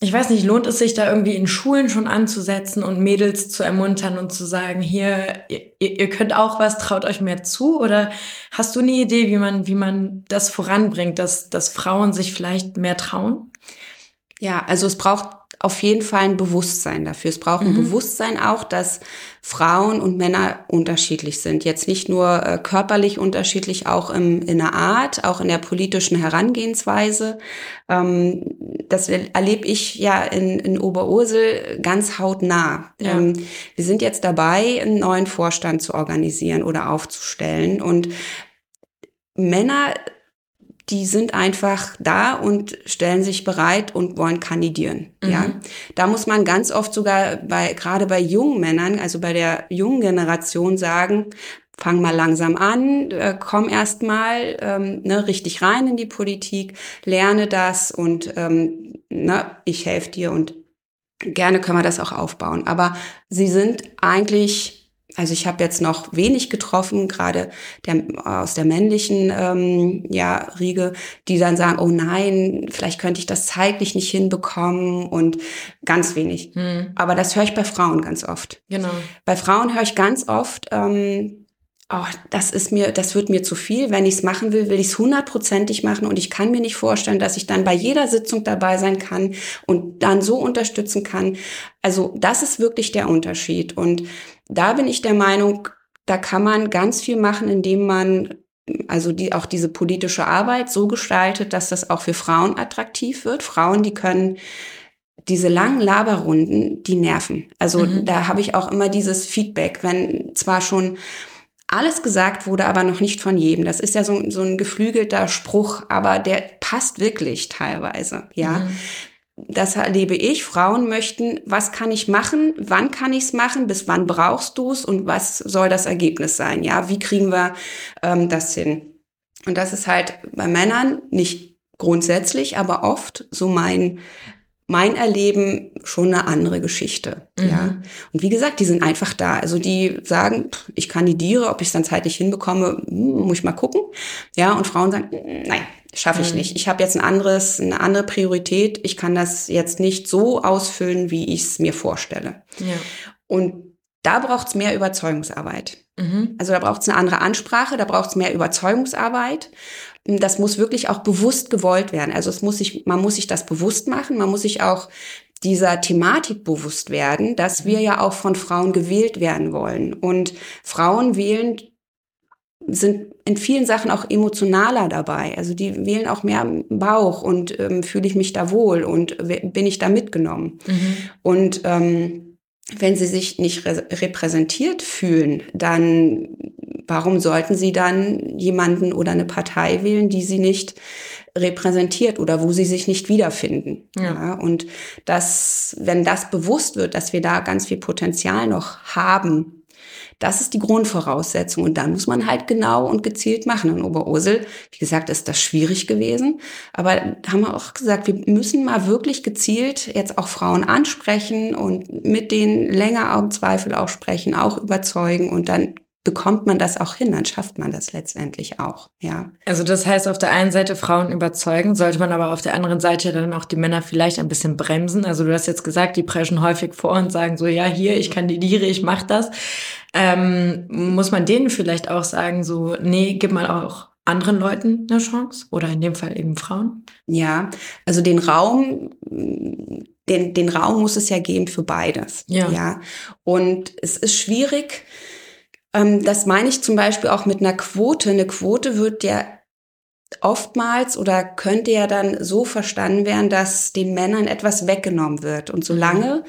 ich weiß nicht, lohnt es sich da irgendwie in Schulen schon anzusetzen und Mädels zu ermuntern und zu sagen, hier, ihr, ihr könnt auch was, traut euch mehr zu? Oder hast du eine Idee, wie man, wie man das voranbringt, dass, dass Frauen sich vielleicht mehr trauen? Ja, also es braucht auf jeden Fall ein Bewusstsein dafür. Es braucht ein mhm. Bewusstsein auch, dass Frauen und Männer unterschiedlich sind. Jetzt nicht nur äh, körperlich unterschiedlich, auch im, in der Art, auch in der politischen Herangehensweise. Ähm, das erlebe ich ja in, in Oberursel ganz hautnah. Ja. Ähm, wir sind jetzt dabei, einen neuen Vorstand zu organisieren oder aufzustellen. Und Männer die sind einfach da und stellen sich bereit und wollen kandidieren. Mhm. Ja, da muss man ganz oft sogar bei, gerade bei jungen Männern, also bei der jungen Generation sagen, fang mal langsam an, äh, komm erst mal ähm, ne, richtig rein in die Politik, lerne das und ähm, ne, ich helfe dir und gerne können wir das auch aufbauen. Aber sie sind eigentlich also ich habe jetzt noch wenig getroffen, gerade der, aus der männlichen ähm, ja, Riege, die dann sagen, oh nein, vielleicht könnte ich das zeitlich nicht hinbekommen und ganz wenig. Hm. Aber das höre ich bei Frauen ganz oft. Genau. Bei Frauen höre ich ganz oft, ähm, oh, das ist mir, das wird mir zu viel. Wenn ich es machen will, will ich es hundertprozentig machen und ich kann mir nicht vorstellen, dass ich dann bei jeder Sitzung dabei sein kann und dann so unterstützen kann. Also das ist wirklich der Unterschied und da bin ich der Meinung, da kann man ganz viel machen, indem man also die, auch diese politische Arbeit so gestaltet, dass das auch für Frauen attraktiv wird. Frauen, die können diese langen Laberrunden, die nerven. Also mhm. da habe ich auch immer dieses Feedback, wenn zwar schon alles gesagt wurde, aber noch nicht von jedem. Das ist ja so, so ein geflügelter Spruch, aber der passt wirklich teilweise, ja. Mhm das erlebe ich. Frauen möchten, was kann ich machen, wann kann ich es machen, bis wann brauchst du es und was soll das Ergebnis sein? Ja, wie kriegen wir ähm, das hin? Und das ist halt bei Männern nicht grundsätzlich, aber oft so mein mein Erleben schon eine andere Geschichte. Mhm. Ja. Und wie gesagt, die sind einfach da. Also die sagen, ich kandidiere, ob ich es dann zeitlich hinbekomme, hm, muss ich mal gucken. Ja, und Frauen sagen, nein, schaffe ich mhm. nicht. Ich habe jetzt ein anderes, eine andere Priorität. Ich kann das jetzt nicht so ausfüllen, wie ich es mir vorstelle. Ja. Und da braucht es mehr Überzeugungsarbeit. Mhm. Also da braucht es eine andere Ansprache, da braucht es mehr Überzeugungsarbeit. Das muss wirklich auch bewusst gewollt werden. Also es muss sich, man muss sich das bewusst machen, man muss sich auch dieser Thematik bewusst werden, dass wir ja auch von Frauen gewählt werden wollen. Und Frauen wählen sind in vielen Sachen auch emotionaler dabei. Also die wählen auch mehr Bauch und ähm, fühle ich mich da wohl und bin ich da mitgenommen. Mhm. Und ähm, wenn sie sich nicht repräsentiert fühlen, dann warum sollten sie dann jemanden oder eine Partei wählen, die sie nicht repräsentiert oder wo sie sich nicht wiederfinden. Ja. ja. und das, wenn das bewusst wird, dass wir da ganz viel Potenzial noch haben, das ist die Grundvoraussetzung. Und dann muss man halt genau und gezielt machen. In Oberursel, wie gesagt, ist das schwierig gewesen. Aber haben wir auch gesagt, wir müssen mal wirklich gezielt jetzt auch Frauen ansprechen und mit denen länger im Zweifel auch sprechen, auch überzeugen und dann bekommt man das auch hin, dann schafft man das letztendlich auch, ja. Also das heißt, auf der einen Seite Frauen überzeugen, sollte man aber auf der anderen Seite dann auch die Männer vielleicht ein bisschen bremsen. Also du hast jetzt gesagt, die preschen häufig vor und sagen so, ja, hier, ich kandidiere, ich mach das. Ähm, muss man denen vielleicht auch sagen, so, nee, gib mal auch anderen Leuten eine Chance oder in dem Fall eben Frauen? Ja, also den Raum, den, den Raum muss es ja geben für beides. Ja. ja. Und es ist schwierig, das meine ich zum Beispiel auch mit einer Quote. Eine Quote wird ja oftmals oder könnte ja dann so verstanden werden, dass den Männern etwas weggenommen wird. Und solange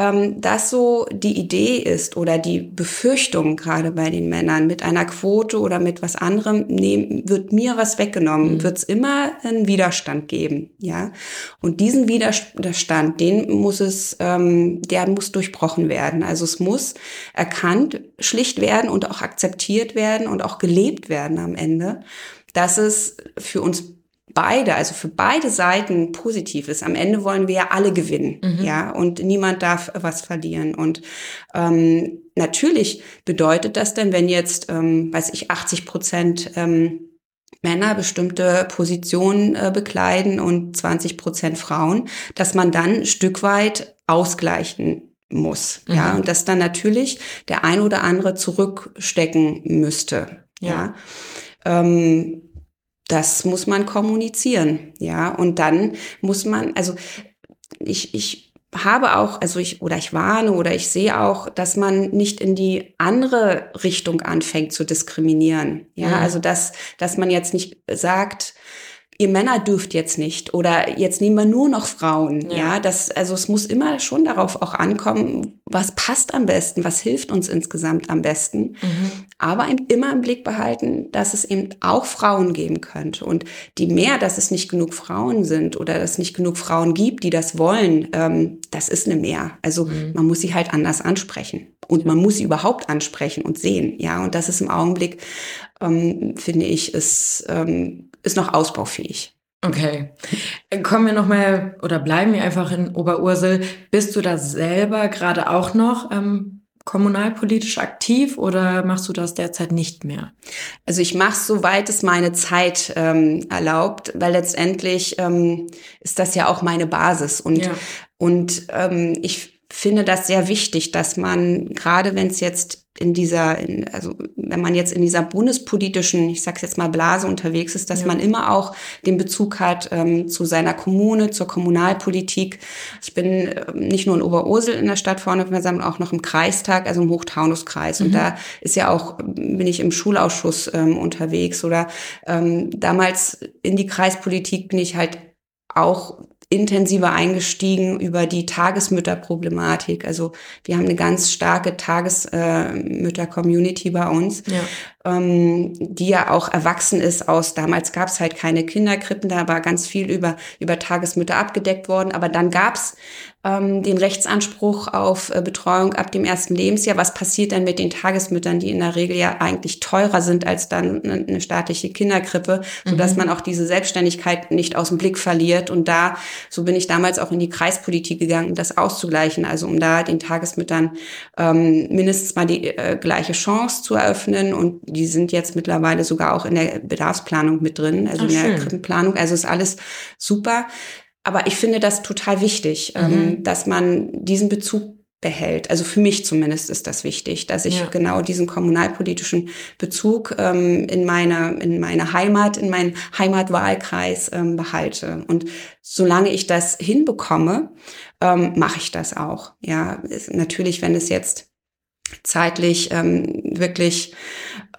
ähm, das so die Idee ist oder die Befürchtung gerade bei den Männern mit einer Quote oder mit was anderem, nehm, wird mir was weggenommen, mhm. wird es immer einen Widerstand geben. Ja, und diesen Widerstand, den muss es, ähm, der muss durchbrochen werden. Also es muss erkannt, schlicht werden und auch akzeptiert werden und auch gelebt werden am Ende dass es für uns beide, also für beide Seiten positiv ist. Am Ende wollen wir ja alle gewinnen, mhm. ja, und niemand darf was verlieren. Und ähm, natürlich bedeutet das denn, wenn jetzt, ähm, weiß ich, 80 Prozent ähm, Männer bestimmte Positionen äh, bekleiden und 20 Prozent Frauen, dass man dann ein Stück weit ausgleichen muss, mhm. ja, und dass dann natürlich der ein oder andere zurückstecken müsste, ja. ja. Ähm, das muss man kommunizieren, ja. Und dann muss man, also ich, ich habe auch, also ich, oder ich warne oder ich sehe auch, dass man nicht in die andere Richtung anfängt zu diskriminieren. Ja, mhm. also dass, dass man jetzt nicht sagt, ihr Männer dürft jetzt nicht oder jetzt nehmen wir nur noch Frauen. Ja. ja, das, also es muss immer schon darauf auch ankommen, was passt am besten, was hilft uns insgesamt am besten. Mhm. Aber immer im Blick behalten, dass es eben auch Frauen geben könnte. Und die mehr, dass es nicht genug Frauen sind oder dass es nicht genug Frauen gibt, die das wollen, ähm, das ist eine Mehr. Also mhm. man muss sie halt anders ansprechen. Und man muss sie überhaupt ansprechen und sehen. Ja, und das ist im Augenblick, ähm, finde ich, ist, ähm, ist noch ausbaufähig. Okay. Kommen wir nochmal oder bleiben wir einfach in Oberursel. Bist du da selber gerade auch noch ähm, kommunalpolitisch aktiv oder machst du das derzeit nicht mehr? Also ich mache es, soweit es meine Zeit ähm, erlaubt, weil letztendlich ähm, ist das ja auch meine Basis. Und, ja. und ähm, ich finde das sehr wichtig, dass man, gerade wenn es jetzt in dieser, in, also wenn man jetzt in dieser bundespolitischen, ich sag's jetzt mal Blase unterwegs ist, dass ja. man immer auch den Bezug hat ähm, zu seiner Kommune, zur Kommunalpolitik. Ich bin äh, nicht nur in Oberursel in der Stadt vorne, sondern auch noch im Kreistag, also im Hochtaunuskreis. Mhm. Und da ist ja auch, bin ich im Schulausschuss ähm, unterwegs oder ähm, damals in die Kreispolitik bin ich halt auch intensiver eingestiegen über die Tagesmütterproblematik. Also wir haben eine ganz starke Tagesmütter-Community bei uns, ja. ähm, die ja auch erwachsen ist aus, damals gab es halt keine Kinderkrippen, da war ganz viel über, über Tagesmütter abgedeckt worden, aber dann gab es ähm, den Rechtsanspruch auf äh, Betreuung ab dem ersten Lebensjahr. Was passiert dann mit den Tagesmüttern, die in der Regel ja eigentlich teurer sind als dann eine staatliche Kinderkrippe, so dass mhm. man auch diese Selbstständigkeit nicht aus dem Blick verliert. Und da, so bin ich damals auch in die Kreispolitik gegangen, das auszugleichen, also um da den Tagesmüttern ähm, mindestens mal die äh, gleiche Chance zu eröffnen. Und die sind jetzt mittlerweile sogar auch in der Bedarfsplanung mit drin, also Ach, in der schön. Krippenplanung. Also ist alles super. Aber ich finde das total wichtig, ähm, mhm. ähm, dass man diesen Bezug behält. Also für mich zumindest ist das wichtig, dass ich ja. genau diesen kommunalpolitischen Bezug ähm, in meiner in meiner Heimat, in meinen Heimatwahlkreis ähm, behalte. Und solange ich das hinbekomme, ähm, mache ich das auch. Ja, ist natürlich, wenn es jetzt zeitlich ähm, wirklich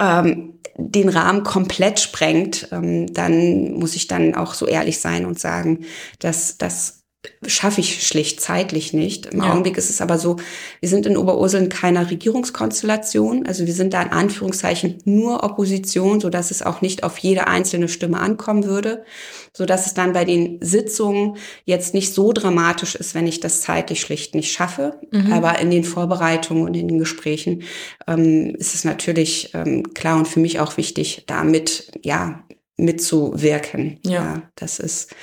ähm, den Rahmen komplett sprengt, ähm, dann muss ich dann auch so ehrlich sein und sagen, dass das schaffe ich schlicht zeitlich nicht. Im ja. Augenblick ist es aber so, wir sind in Oberursel in keiner Regierungskonstellation. Also wir sind da in Anführungszeichen nur Opposition, so dass es auch nicht auf jede einzelne Stimme ankommen würde, so dass es dann bei den Sitzungen jetzt nicht so dramatisch ist, wenn ich das zeitlich schlicht nicht schaffe. Mhm. Aber in den Vorbereitungen und in den Gesprächen ähm, ist es natürlich ähm, klar und für mich auch wichtig, damit ja mitzuwirken. Ja, ja das ist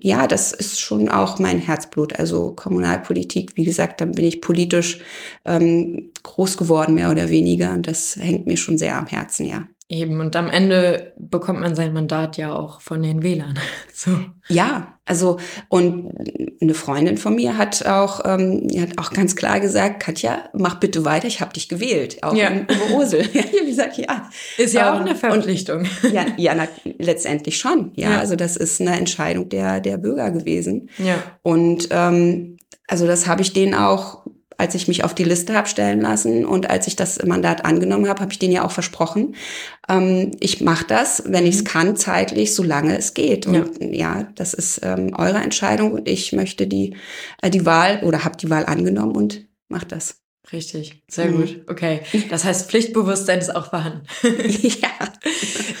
ja, das ist schon auch mein Herzblut. Also Kommunalpolitik, wie gesagt, dann bin ich politisch ähm, groß geworden, mehr oder weniger. Und das hängt mir schon sehr am Herzen, ja. Eben, und am Ende bekommt man sein Mandat ja auch von den Wählern. *laughs* So. Ja, also und eine Freundin von mir hat auch, ähm, hat auch ganz klar gesagt, Katja, mach bitte weiter, ich habe dich gewählt, auch Ja. in Oberursel. *laughs* ja, habe gesagt, ja. Ist ja auch Ähm, eine Verpflichtung. Und, *laughs* ja, ja na, letztendlich schon. Ja, Ja. also das ist eine Entscheidung der, der Bürger gewesen. ja. Und ähm, also das habe ich denen auch, als ich mich auf die Liste habe stellen lassen und als ich das Mandat angenommen habe, habe ich denen ja auch versprochen, ähm, ich mache das, wenn ich es kann, zeitlich, solange es geht. Und ja, das ist ähm, eure Entscheidung und ich möchte die, äh, die Wahl oder habe die Wahl angenommen und mache das. Richtig, sehr Mhm. gut. Okay, das heißt, Pflichtbewusstsein ist auch vorhanden. *laughs* ja. *laughs*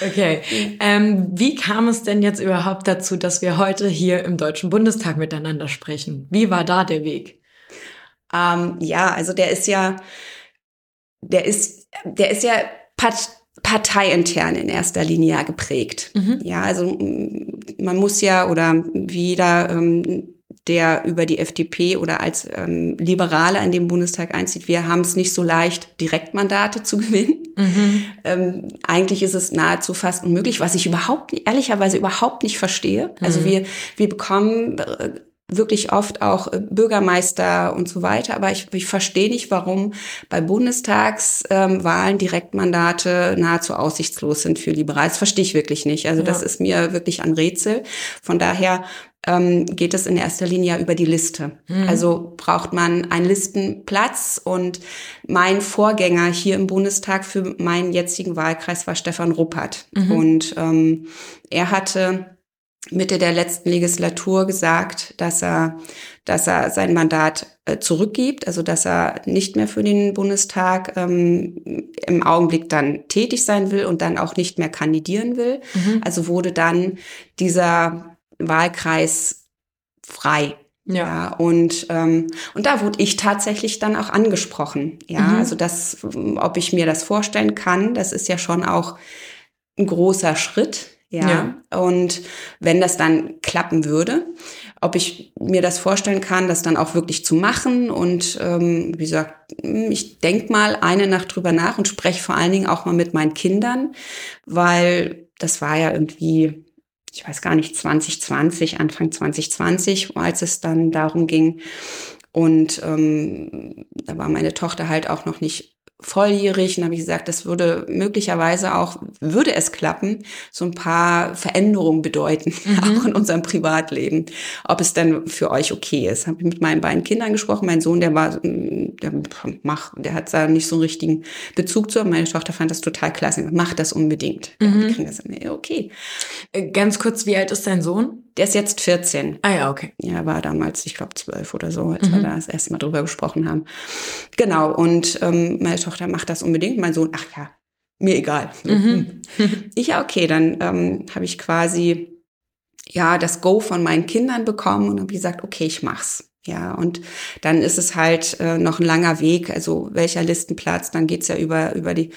Okay, ähm, wie kam es denn jetzt überhaupt dazu, dass wir heute hier im Deutschen Bundestag miteinander sprechen? Wie war da der Weg? Ähm, ja, also der ist ja, der ist, der ist ja part parteiintern in erster Linie geprägt. Mhm. Ja, also man muss ja oder wie jeder, ähm, der über die FDP oder als ähm, Liberale in den Bundestag einzieht, wir haben es nicht so leicht, Direktmandate zu *laughs* gewinnen. Mhm. Ähm, eigentlich ist es nahezu fast unmöglich, was ich überhaupt, ehrlicherweise überhaupt nicht verstehe. Also Mhm. wir, wir bekommen äh, wirklich oft auch äh, Bürgermeister und so weiter, aber ich, ich verstehe nicht, warum bei Bundestagswahlen ähm, Direktmandate nahezu aussichtslos sind für Liberale. Das verstehe ich wirklich nicht. Also das Ja. ist mir wirklich ein Rätsel. Von daher ähm, geht es in erster Linie über die Liste. Mhm. Also braucht man einen Listenplatz und mein Vorgänger hier im Bundestag für meinen jetzigen Wahlkreis war Stefan Ruppert. Mhm. Und ähm, er hatte Mitte der letzten Legislatur gesagt, dass er, dass er sein Mandat äh, zurückgibt, also dass er nicht mehr für den Bundestag ähm, im Augenblick dann tätig sein will und dann auch nicht mehr kandidieren will. Mhm. Also wurde dann dieser Wahlkreis frei. Ja. Ja, und, ähm, und da wurde ich tatsächlich dann auch angesprochen. Ja, Mhm. also das, ob ich mir das vorstellen kann, das ist ja schon auch ein großer Schritt. Ja. Und wenn das dann klappen würde, ob ich mir das vorstellen kann, das dann auch wirklich zu machen. Und ähm, wie gesagt, ich denk mal eine Nacht drüber nach und spreche vor allen Dingen auch mal mit meinen Kindern, weil das war ja irgendwie, ich weiß gar nicht, 2020, Anfang 2020, als es dann darum ging. Und ähm, da war meine Tochter halt auch noch nicht volljährig und habe ich gesagt, das würde möglicherweise auch, würde es klappen, so ein paar Veränderungen bedeuten, *laughs* Mhm. auch in unserem Privatleben. Ob es dann für euch okay ist. Habe ich mit meinen beiden Kindern gesprochen. Mein Sohn, der war, der mach, der hat da nicht so einen richtigen Bezug zu. Meine Tochter fand das total klasse. Mach das unbedingt. Ja, Mhm. kriegen das, ja, okay. Äh, Ganz kurz, wie alt ist dein Sohn? Der ist jetzt 14. Ah ja, okay. Ja, war damals, ich glaube, zwölf oder so, als Mhm. wir da das erste Mal drüber gesprochen haben. Genau, und ähm, meine Tochter macht das unbedingt. Mein Sohn, ach ja, mir egal. So, Mhm. hm. Ich, ja, okay, dann ähm, habe ich quasi ja das Go von meinen Kindern bekommen und habe gesagt, okay, ich mach's. Ja, und dann ist es halt äh, noch ein langer Weg. Also welcher Listenplatz? Dann geht's ja über über die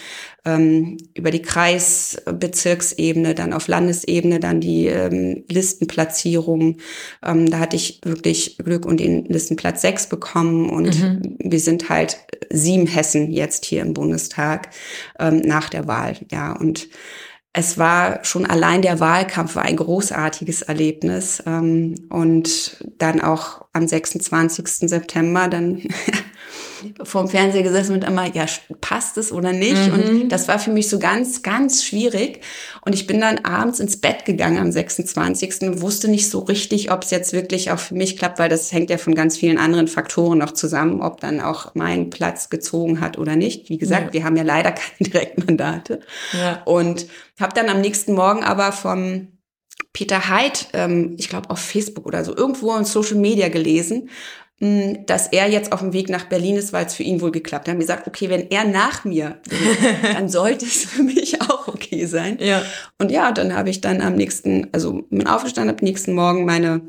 ähm, über die Kreisbezirksebene, dann auf Landesebene, dann die ähm, Listenplatzierung. Ähm, da hatte ich wirklich Glück und den Listenplatz sechs bekommen und Mhm. wir sind halt sieben Hessen jetzt hier im Bundestag ähm, nach der Wahl. Ja, und es war schon allein der Wahlkampf war ein großartiges Erlebnis. Ähm, und dann auch am 26. September dann *laughs* vorm Fernseher gesessen und immer, ja, passt es oder nicht? Mhm. Und das war für mich so ganz, ganz schwierig. Und ich bin dann abends ins Bett gegangen am 26. und wusste nicht so richtig, ob es jetzt wirklich auch für mich klappt, weil das hängt ja von ganz vielen anderen Faktoren noch zusammen, ob dann auch mein Platz gezogen hat oder nicht. Wie gesagt, Ja. wir haben ja leider *laughs* keine Direktmandate. Ja. Und habe dann am nächsten Morgen aber vom Peter Heid, ähm, ich glaube auf Facebook oder so, irgendwo in Social Media gelesen, dass er jetzt auf dem Weg nach Berlin ist, weil es für ihn wohl geklappt hat. Dann haben wir gesagt, okay, wenn er nach mir will, *laughs* dann sollte es für mich auch okay sein. Ja. Und ja, dann habe ich dann am nächsten, also bin aufgestanden, habe nächsten Morgen meine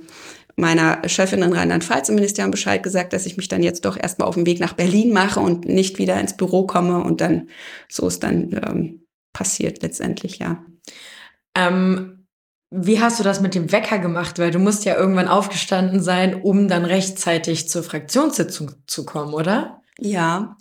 meiner Chefin in Rheinland-Pfalz im Ministerium Bescheid gesagt, dass ich mich dann jetzt doch erstmal auf den Weg nach Berlin mache und nicht wieder ins Büro komme. Und dann, so ist dann ähm, passiert letztendlich, ja. Ähm, wie hast du das mit dem Wecker gemacht? Weil du musst ja irgendwann aufgestanden sein, um dann rechtzeitig zur Fraktionssitzung zu kommen, oder? Ja,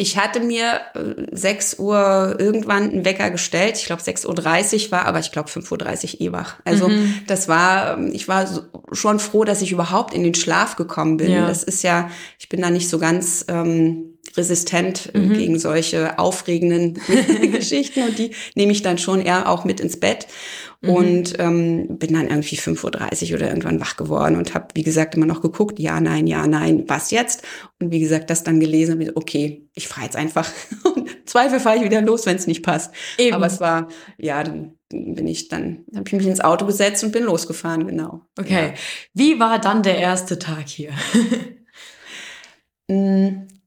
ich hatte mir äh, 6 Uhr irgendwann einen Wecker gestellt. Ich glaube 6.30 Uhr war, aber ich glaube 5.30 Uhr eh wach. Also mhm. das war, ähm, ich war schon froh, dass ich überhaupt in den Schlaf gekommen bin. Ja. Das ist ja, ich bin da nicht so ganz ähm, resistent mhm. gegen solche aufregenden *laughs* Geschichten und die nehme ich dann schon eher auch mit ins Bett. Mhm. Und ähm, bin dann irgendwie 5.30 Uhr oder irgendwann wach geworden und habe, wie gesagt, immer noch geguckt, ja, nein, ja, nein, was jetzt? Und wie gesagt, das dann gelesen mit, okay, ich fahre jetzt einfach. *laughs* Und Zweifel fahre ich wieder los, wenn es nicht passt. Eben. Aber es war, ja, dann bin ich dann, habe ich mich ins Auto gesetzt und bin losgefahren, genau. Okay. Ja. Wie war dann der erste Tag hier? *laughs*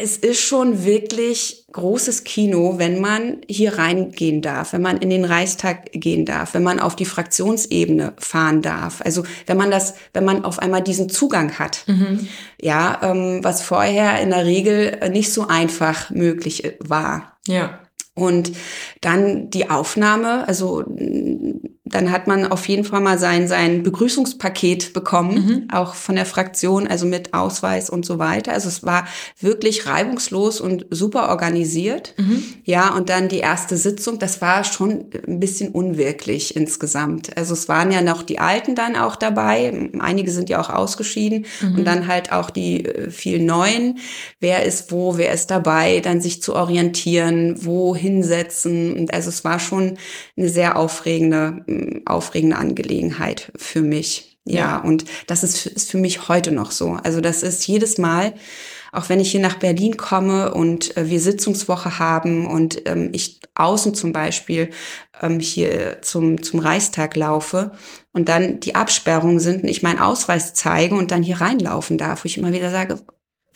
Es ist schon wirklich großes Kino, wenn man hier reingehen darf, wenn man in den Reichstag gehen darf, wenn man auf die Fraktionsebene fahren darf. Also wenn man das, wenn man auf einmal diesen Zugang hat, mhm. ja, ähm, was vorher in der Regel nicht so einfach möglich war. Ja. Und dann die Aufnahme, also dann hat man auf jeden Fall mal sein, sein Begrüßungspaket bekommen, mhm. auch von der Fraktion, also mit Ausweis und so weiter. Also es war wirklich reibungslos und super organisiert. Mhm. Ja, und dann die erste Sitzung, das war schon ein bisschen unwirklich insgesamt. Also es waren ja noch die Alten dann auch dabei, einige sind ja auch ausgeschieden mhm. und dann halt auch die äh, vielen Neuen. Wer ist wo, wer ist dabei, dann sich zu orientieren, wo hinsetzen. Also es war schon eine sehr aufregende aufregende Angelegenheit für mich. Ja, ja. und das ist, ist für mich heute noch so. Also das ist jedes Mal, auch wenn ich hier nach Berlin komme und äh, wir Sitzungswoche haben und ähm, ich außen zum Beispiel ähm, hier zum, zum Reichstag laufe und dann die Absperrungen sind und ich meinen Ausweis zeige und dann hier reinlaufen darf, wo ich immer wieder sage,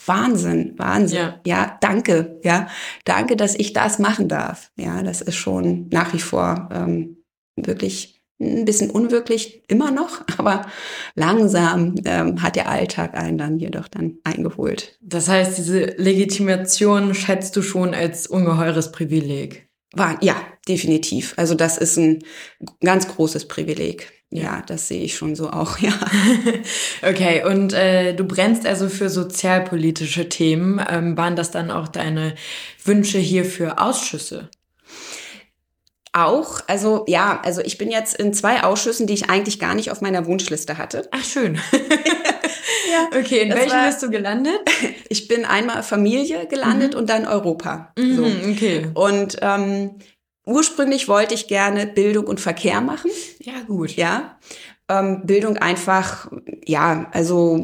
Wahnsinn, Wahnsinn. Ja. ja, danke, ja, danke, dass ich das machen darf. Ja, das ist schon nach wie vor ähm, wirklich ein bisschen unwirklich immer noch, *laughs* aber langsam ähm, hat der Alltag einen dann jedoch dann eingeholt. Das heißt, diese Legitimation schätzt du schon als ungeheures Privileg? War, ja, definitiv. Also das ist ein ganz großes Privileg. Ja, ja das sehe ich schon so auch, *laughs* ja. *laughs* okay, und äh, du brennst also für sozialpolitische Themen. Ähm, waren das dann auch deine Wünsche hier für Ausschüsse? Auch, also ja, also ich bin jetzt in zwei Ausschüssen, die ich eigentlich gar nicht auf meiner Wunschliste hatte. Ach schön. *laughs* ja, okay, in welchen war, bist du gelandet? *laughs* Ich bin einmal Familie gelandet mhm. und dann Europa. Mhm, so. Okay. Und ähm, ursprünglich wollte ich gerne Bildung und Verkehr machen. Ja, gut. Ja ähm, Bildung einfach, ja, also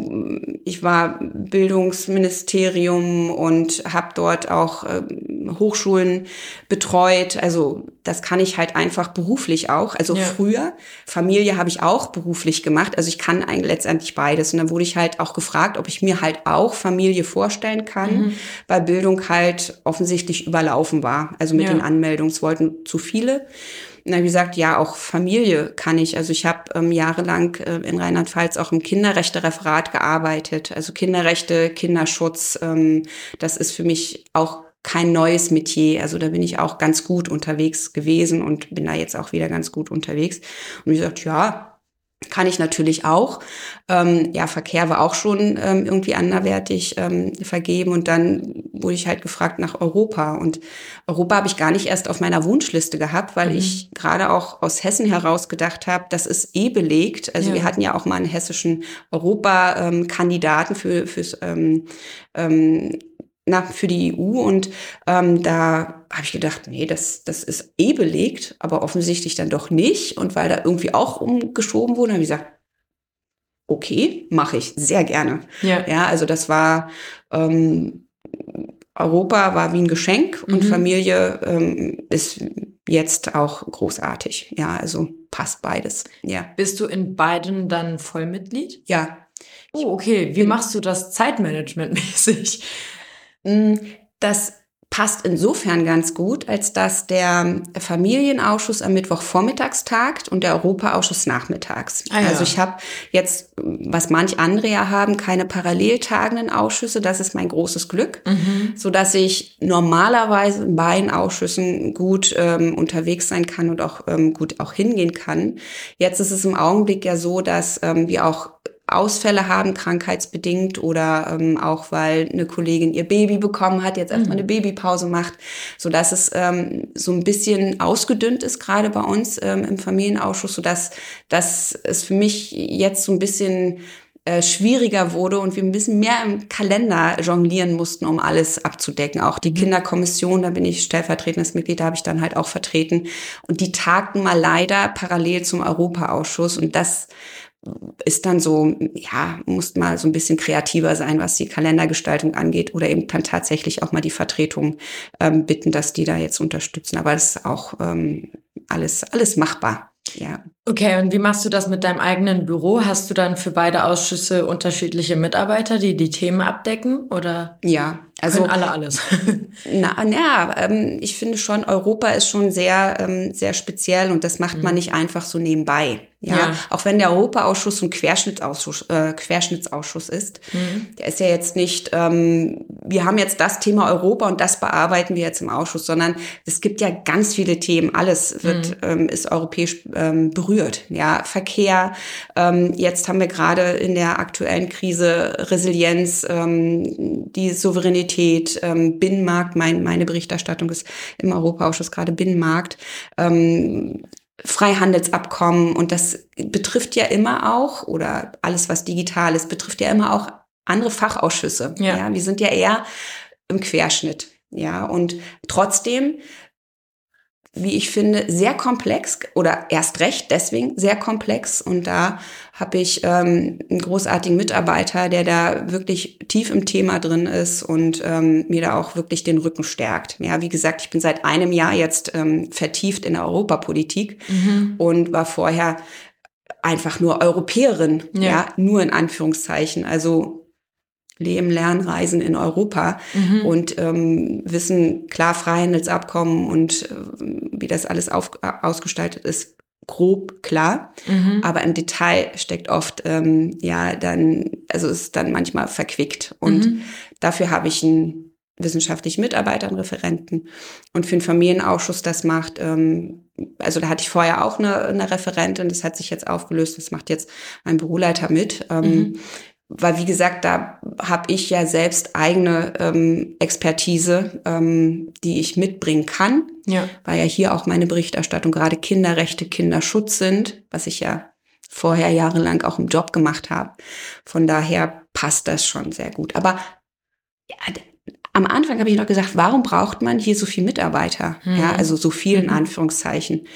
ich war Bildungsministerium und habe dort auch äh, Hochschulen betreut. Also das kann ich halt einfach beruflich auch. Also ja. früher, Familie habe ich auch beruflich gemacht. Also ich kann eigentlich letztendlich beides. Und dann wurde ich halt auch gefragt, ob ich mir halt auch Familie vorstellen kann, mhm. weil Bildung halt offensichtlich überlaufen war. Also mit ja. den Anmeldungen, es wollten zu viele. Na, wie gesagt, ja, auch Familie kann ich. Also ich habe ähm, jahrelang äh, in Rheinland-Pfalz auch im Kinderrechte-Referat gearbeitet. Also Kinderrechte, Kinderschutz, ähm, das ist für mich auch kein neues Metier. Also da bin ich auch ganz gut unterwegs gewesen und bin da jetzt auch wieder ganz gut unterwegs. Und wie gesagt, ja, kann ich natürlich auch. Ähm, ja, Verkehr war auch schon ähm, irgendwie anderwertig ähm, vergeben. Und dann wurde ich halt gefragt nach Europa. Und Europa habe ich gar nicht erst auf meiner Wunschliste gehabt, weil mhm. ich gerade auch aus Hessen heraus gedacht habe, das ist eh belegt. Also ja. wir hatten ja auch mal einen hessischen Europa-Kandidaten für, fürs ähm, ähm, na, für die EU und ähm, da habe ich gedacht, nee, das, das ist eh belegt, aber offensichtlich dann doch nicht. Und weil da irgendwie auch umgeschoben wurde, habe ich gesagt, okay, mache ich sehr gerne. Ja. ja, also das war ähm, Europa war wie ein Geschenk und mhm. Familie ähm, ist jetzt auch großartig. Ja, also passt beides. Ja. Bist du in beiden dann Vollmitglied? Ja. Oh, okay. Wie machst du das zeitmanagementmäßig? Mm, das passt insofern ganz gut, als dass der Familienausschuss am Mittwoch vormittags tagt und der Europaausschuss nachmittags. Ah, ja. Also ich habe jetzt, was manch andere ja haben, keine parallel tagenden Ausschüsse. Das ist mein großes Glück, mhm. so dass ich normalerweise in beiden Ausschüssen gut ähm, unterwegs sein kann und auch ähm, gut auch hingehen kann. Jetzt ist es im Augenblick ja so, dass ähm, wir auch Ausfälle haben, krankheitsbedingt oder ähm, auch weil eine Kollegin ihr Baby bekommen hat, jetzt erstmal mhm. eine Babypause macht, so dass es ähm, so ein bisschen ausgedünnt ist gerade bei uns ähm, im Familienausschuss, so dass es für mich jetzt so ein bisschen äh, schwieriger wurde und wir ein bisschen mehr im Kalender jonglieren mussten, um alles abzudecken. Auch die mhm. Kinderkommission, da bin ich stellvertretendes Mitglied, da habe ich dann halt auch vertreten. Und die tagten mal leider parallel zum Europaausschuss und das ist dann so, ja, muss mal so ein bisschen kreativer sein, was die Kalendergestaltung angeht oder eben dann tatsächlich auch mal die Vertretung ähm, bitten, dass die da jetzt unterstützen. Aber das ist auch ähm, alles, alles machbar. Ja. Okay, und wie machst du das mit deinem eigenen Büro? Hast du dann für beide Ausschüsse unterschiedliche Mitarbeiter, die die Themen abdecken? Oder ja, also alle alles. *laughs* Na, na ähm, ich finde schon, Europa ist schon sehr, ähm, sehr speziell und das macht mhm. man nicht einfach so nebenbei. Ja, ja. auch wenn der Europaausschuss ein Querschnittsausschuss, äh, Querschnittsausschuss ist, mhm. der ist ja jetzt nicht, ähm, wir haben jetzt das Thema Europa und das bearbeiten wir jetzt im Ausschuss, sondern es gibt ja ganz viele Themen, alles wird, mhm. ähm, ist europäisch ähm, berührt. Ja, Verkehr, ähm, jetzt haben wir gerade in der aktuellen Krise Resilienz, ähm, die Souveränität, ähm, Binnenmarkt, mein, meine Berichterstattung ist im Europaausschuss gerade Binnenmarkt. Ähm, Freihandelsabkommen und das betrifft ja immer auch, oder alles, was digital ist, betrifft ja immer auch andere Fachausschüsse. Ja. ja wir sind ja eher im Querschnitt. Ja, und trotzdem wie ich finde, sehr komplex oder erst recht deswegen sehr komplex. Und da habe ich ähm, einen großartigen Mitarbeiter, der da wirklich tief im Thema drin ist und ähm, mir da auch wirklich den Rücken stärkt. Ja, wie gesagt, ich bin seit einem Jahr jetzt ähm, vertieft in der Europapolitik mhm. und war vorher einfach nur Europäerin, ja. ja, nur in Anführungszeichen. Also Leben, Lernreisen in Europa mhm. und ähm, wissen klar Freihandelsabkommen und äh, wie das alles auf, ausgestaltet ist, grob klar, mhm. aber im Detail steckt oft ähm, ja dann, also ist dann manchmal verquickt und mhm. dafür habe ich einen wissenschaftlichen Mitarbeiter, einen Referenten und für den Familienausschuss das macht, ähm, also da hatte ich vorher auch eine, eine Referentin, das hat sich jetzt aufgelöst, das macht jetzt ein Büroleiter mit. Ähm, mhm weil wie gesagt, da habe ich ja selbst eigene ähm, Expertise, ähm, die ich mitbringen kann, ja. weil ja hier auch meine Berichterstattung gerade Kinderrechte, Kinderschutz sind, was ich ja vorher jahrelang auch im Job gemacht habe. Von daher passt das schon sehr gut. Aber ja, am Anfang habe ich noch gesagt, warum braucht man hier so viel Mitarbeiter? Mhm. Ja, also so viel in mhm. Anführungszeichen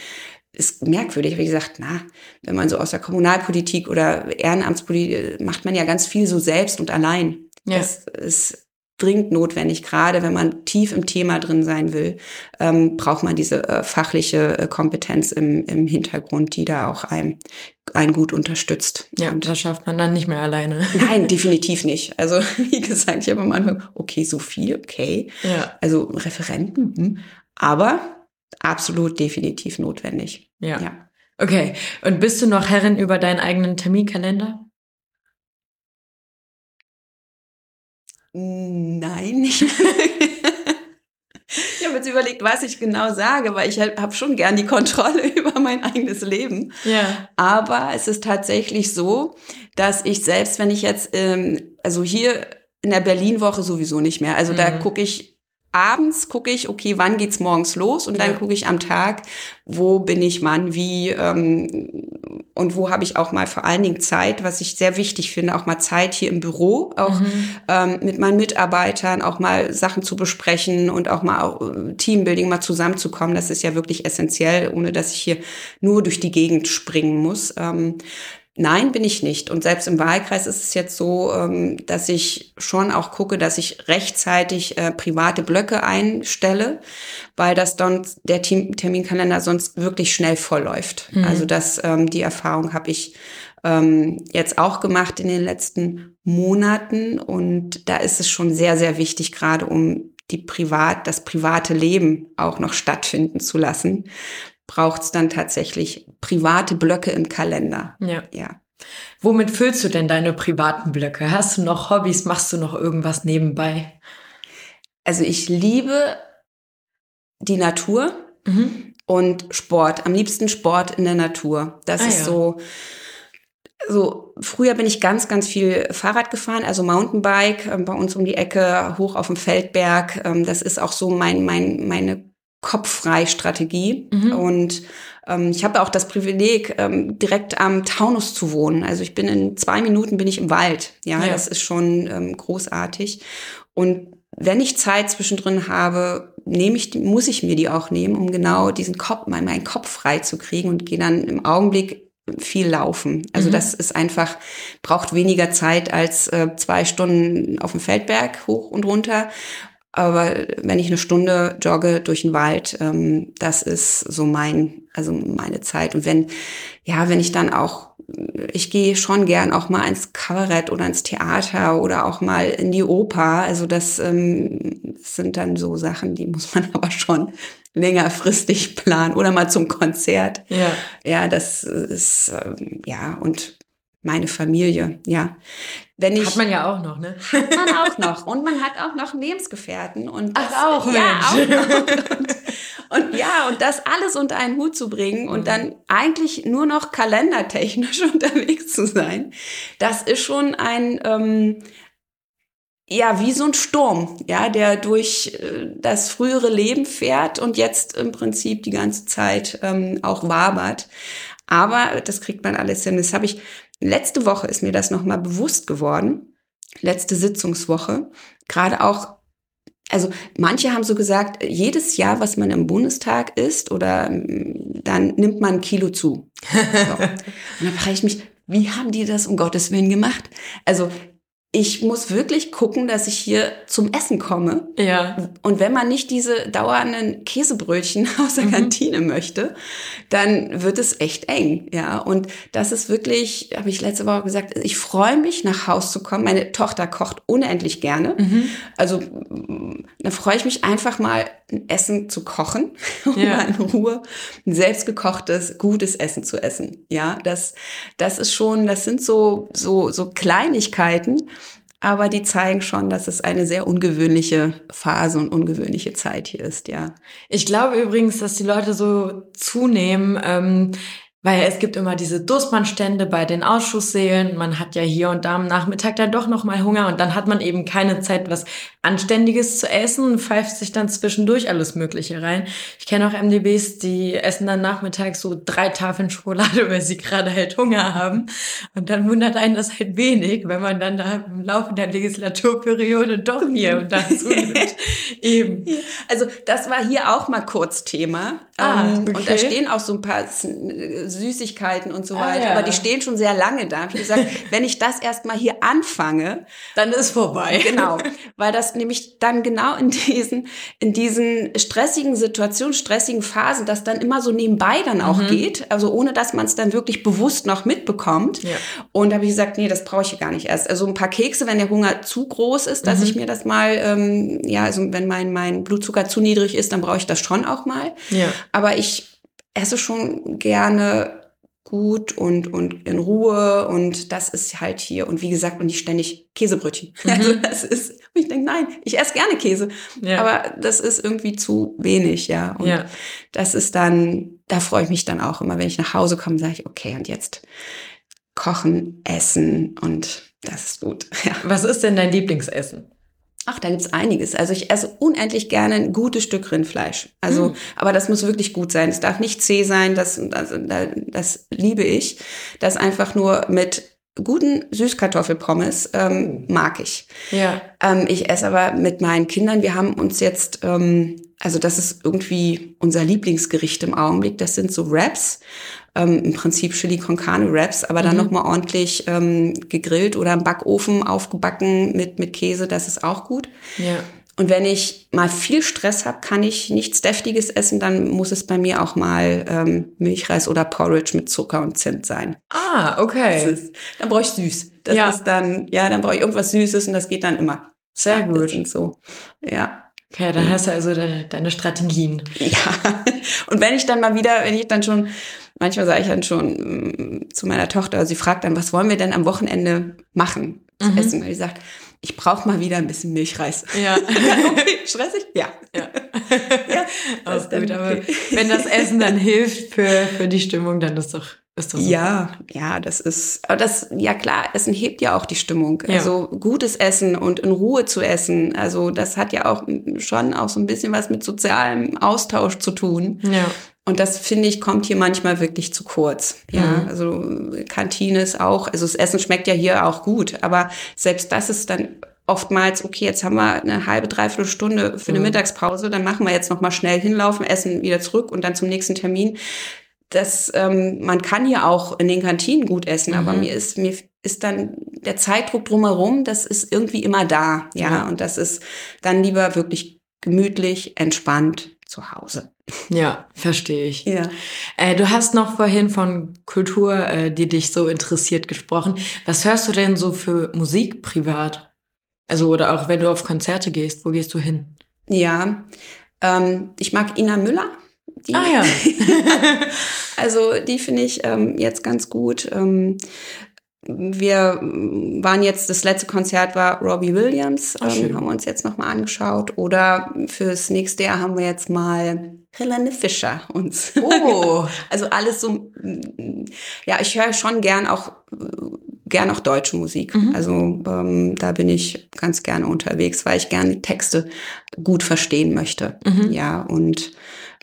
ist merkwürdig, wie gesagt, na, wenn man so aus der Kommunalpolitik oder Ehrenamtspolitik macht man ja ganz viel so selbst und allein. Ja. Das ist dringend notwendig, gerade wenn man tief im Thema drin sein will, ähm, braucht man diese äh, fachliche äh, Kompetenz im, im Hintergrund, die da auch einem, einen gut unterstützt. Ja, und das schafft man dann nicht mehr alleine. *laughs* Nein, *laughs* definitiv nicht. Also *laughs* wie gesagt, ich habe am Anfang, okay, so viel, okay. Ja. Also Referenten, hm. aber absolut definitiv notwendig. Ja. ja. Okay. Und bist du noch Herrin über deinen eigenen Terminkalender? Nein, nicht. *laughs* ich habe jetzt überlegt, was ich genau sage, weil ich habe schon gern die Kontrolle *laughs* über mein eigenes Leben. Ja. Aber es ist tatsächlich so, dass ich selbst, wenn ich jetzt, ähm, also hier in der Berlin-Woche sowieso nicht mehr. Also mhm. da gucke ich abends gucke ich, okay, wann geht's morgens los? Und dann ja. gucke ich am Tag, wo bin ich wann, wie ähm, und wo habe ich auch mal vor allen Dingen Zeit, was ich sehr wichtig finde, auch mal Zeit hier im Büro, auch mhm. ähm, mit meinen Mitarbeitern, auch mal Sachen zu besprechen und auch mal auch, äh, Teambuilding mal zusammenzukommen. Das ist ja wirklich essentiell, ohne dass ich hier nur durch die Gegend springen muss. Ähm, Nein, bin ich nicht. Und selbst im Wahlkreis ist es jetzt so, ähm, dass ich schon auch gucke, dass ich rechtzeitig äh, private Blöcke einstelle, weil das dann der Terminkalender sonst wirklich schnell vollläuft. Mhm. Also das, ähm, die Erfahrung habe ich ähm, jetzt auch gemacht in den letzten Monaten. Und da ist es schon sehr, sehr wichtig, gerade um die privat, das private Leben auch noch stattfinden zu lassen, braucht es dann tatsächlich private Blöcke im Kalender. Ja. ja. Womit füllst du denn deine privaten Blöcke? Hast du noch Hobbys? Machst du noch irgendwas nebenbei? Also ich liebe die Natur mhm. und Sport. Am liebsten Sport in der Natur. Das ah, ist ja. so. So, früher bin ich ganz, ganz viel Fahrrad gefahren, also Mountainbike äh, bei uns um die Ecke, hoch auf dem Feldberg. Ähm, das ist auch so mein, mein, meine Kopffrei-Strategie. Mhm. Und ähm, ich habe auch das Privileg, ähm, direkt am Taunus zu wohnen. Also ich bin in zwei Minuten bin ich im Wald. Ja, ja. das ist schon ähm, großartig. Und wenn ich Zeit zwischendrin habe, nehme ich, muss ich mir die auch nehmen, um genau diesen Kopf, meinen, meinen Kopf frei zu kriegen und gehe dann im Augenblick viel laufen. Also mhm. das ist einfach, braucht weniger Zeit als äh, zwei Stunden auf dem Feldberg hoch und runter. Aber wenn ich eine Stunde jogge durch den Wald, ähm, das ist so mein, also meine Zeit. Und wenn, ja, wenn ich dann auch, ich gehe schon gern auch mal ins Kabarett oder ins Theater oder auch mal in die Oper. Also das ähm, sind dann so Sachen, die muss man *laughs* aber schon längerfristig planen oder mal zum Konzert. Ja, ja das ist, ähm, ja, und meine Familie, ja. Wenn ich, hat man ja auch noch, ne? Hat man auch *laughs* noch. Und man hat auch noch Lebensgefährten. Und das, Ach, auch, ja, auch noch. Und, und, ja, und das alles unter einen Hut zu bringen und mhm. dann eigentlich nur noch kalendertechnisch *laughs* unterwegs zu sein, das ist schon ein, ähm, ja, wie so ein Sturm, ja, der durch äh, das frühere Leben fährt und jetzt im Prinzip die ganze Zeit ähm, auch wabert. Aber das kriegt man alles hin. Das habe ich letzte Woche ist mir das nochmal bewusst geworden. Letzte Sitzungswoche. Gerade auch also manche haben so gesagt, jedes Jahr, was man im Bundestag isst, oder mm, dann nimmt man ein Kilo zu. *laughs* So. Und dann frage ich mich, wie haben die das um Gottes Willen gemacht? Also ich muss wirklich gucken, dass ich hier zum Essen komme. Ja. Und wenn man nicht diese dauernden Käsebrötchen *laughs* aus der mhm. Kantine möchte, dann wird es echt eng. Ja. Und das ist wirklich, habe ich letzte Woche gesagt, ich freue mich, nach Haus zu kommen. Meine Tochter kocht unendlich gerne. Mhm. Also da freue ich mich einfach mal, ein Essen zu kochen, *laughs* um ja. in Ruhe ein selbstgekochtes, gutes Essen zu essen. Ja, das, das ist schon, das sind so, so, so Kleinigkeiten, aber die zeigen schon, dass es eine sehr ungewöhnliche Phase und ungewöhnliche Zeit hier ist, ja. Ich glaube übrigens, dass die Leute so zunehmen, ähm, weil es gibt immer diese Dursmanstände bei den Ausschusssälen. Man hat ja hier und da am Nachmittag dann doch noch mal Hunger und dann hat man eben keine Zeit, was Anständiges zu essen und pfeift sich dann zwischendurch alles Mögliche rein. Ich kenne auch MDBs, die essen dann nachmittags so drei Tafeln Schokolade, weil sie gerade halt Hunger haben. Und dann wundert einen das halt wenig, wenn man dann da im Laufe der Legislaturperiode doch hier und da *laughs* zunimmt. eben. Also das war hier auch mal kurz Thema. Ah, okay. Ähm, und da stehen auch so ein paar Süßigkeiten und so ah, weiter, ja. aber die stehen schon sehr lange da. Ich habe gesagt, *laughs* wenn ich das erstmal hier anfange, dann ist vorbei. Genau, *laughs* weil das nämlich dann genau in diesen in diesen stressigen Situationen, stressigen Phasen, das dann immer so nebenbei dann auch mhm. geht, also ohne dass man es dann wirklich bewusst noch mitbekommt. Ja. Und da habe ich gesagt, nee, das brauche ich gar nicht erst. Also ein paar Kekse, wenn der Hunger zu groß ist, dass mhm. ich mir das mal, ähm, ja, also wenn mein mein Blutzucker zu niedrig ist, dann brauche ich das schon auch mal. Ja. Aber ich esse schon gerne gut und, und in Ruhe und das ist halt hier und wie gesagt und nicht ständig Käsebrötchen. Mhm. Also das ist, und ich denke, nein, ich esse gerne Käse, ja. aber das ist irgendwie zu wenig, ja. Und ja. das ist dann, da freue ich mich dann auch immer, wenn ich nach Hause komme, sage ich, okay, und jetzt kochen, essen und das ist gut. *laughs* Ja. Was ist denn dein Lieblingsessen? Ach, da gibt's einiges. Also ich esse unendlich gerne ein gutes Stück Rindfleisch. Also, mhm. aber das muss wirklich gut sein. Es darf nicht zäh sein. Das, das, das liebe ich. Das einfach nur mit guten Süßkartoffelpommes ähm, oh. mag ich. Ja. Ähm, ich esse aber mit meinen Kindern. Wir haben uns jetzt, ähm, also das ist irgendwie unser Lieblingsgericht im Augenblick. Das sind so Wraps ähm, im Prinzip Chili con Carne Wraps, aber dann mhm. nochmal ordentlich ähm, gegrillt oder im Backofen aufgebacken mit, mit Käse, das ist auch gut. Ja. Und wenn ich mal viel Stress habe, kann ich nichts Deftiges essen, dann muss es bei mir auch mal ähm, Milchreis oder Porridge mit Zucker und Zimt sein. Ah, okay. Ist, dann brauche ich süß. Das ja. ist dann, ja, dann brauche ich irgendwas Süßes und das geht dann immer. Sehr gut. so. Ja. Okay, dann hast du also deine, deine Strategien. Ja. Und wenn ich dann mal wieder, wenn ich dann schon, manchmal sage ich dann schon mm, zu meiner Tochter, sie fragt dann, was wollen wir denn am Wochenende machen? Mhm. Essen. Und die sagt, ich brauche mal wieder ein bisschen Milchreis. Ja. okay, *laughs* stressig? Ja. Ja. ja *laughs* das gut, aber wenn das Essen dann hilft für, für die Stimmung, dann ist doch ist das ja, ja, das ist, aber das, ja klar, Essen hebt ja auch die Stimmung. Ja. Also gutes Essen und in Ruhe zu essen, also das hat ja auch schon auch so ein bisschen was mit sozialem Austausch zu tun. Ja. Und das finde ich kommt hier manchmal wirklich zu kurz. Ja, mhm. also Kantine ist auch, also das Essen schmeckt ja hier auch gut, aber selbst das ist dann oftmals, okay, jetzt haben wir eine halbe, dreiviertel Stunde für eine mhm. Mittagspause, dann machen wir jetzt noch mal schnell hinlaufen, essen wieder zurück und dann zum nächsten Termin dass ähm, man kann hier auch in den Kantinen gut essen, mhm. aber mir ist mir ist dann der Zeitdruck drumherum, das ist irgendwie immer da, ja, ja. und das ist dann lieber wirklich gemütlich, entspannt zu Hause. Ja, verstehe ich. Ja. Äh, du hast noch vorhin von Kultur, äh, die dich so interessiert, gesprochen. Was hörst du denn so für Musik privat? Also oder auch wenn du auf Konzerte gehst, wo gehst du hin? Ja, ähm, ich mag Ina Müller. Die, ah ja. *laughs* also die finde ich ähm, jetzt ganz gut. Ähm, wir waren jetzt, das letzte Konzert war Robbie Williams, Ach, ähm, haben wir uns jetzt nochmal angeschaut. Oder fürs nächste Jahr haben wir jetzt mal Helene Fischer uns. Oh. *laughs* also alles so, ja, ich höre schon gern auch, gern auch deutsche Musik. Mhm. Also ähm, da bin ich ganz gerne unterwegs, weil ich gerne Texte gut verstehen möchte. Mhm. Ja, und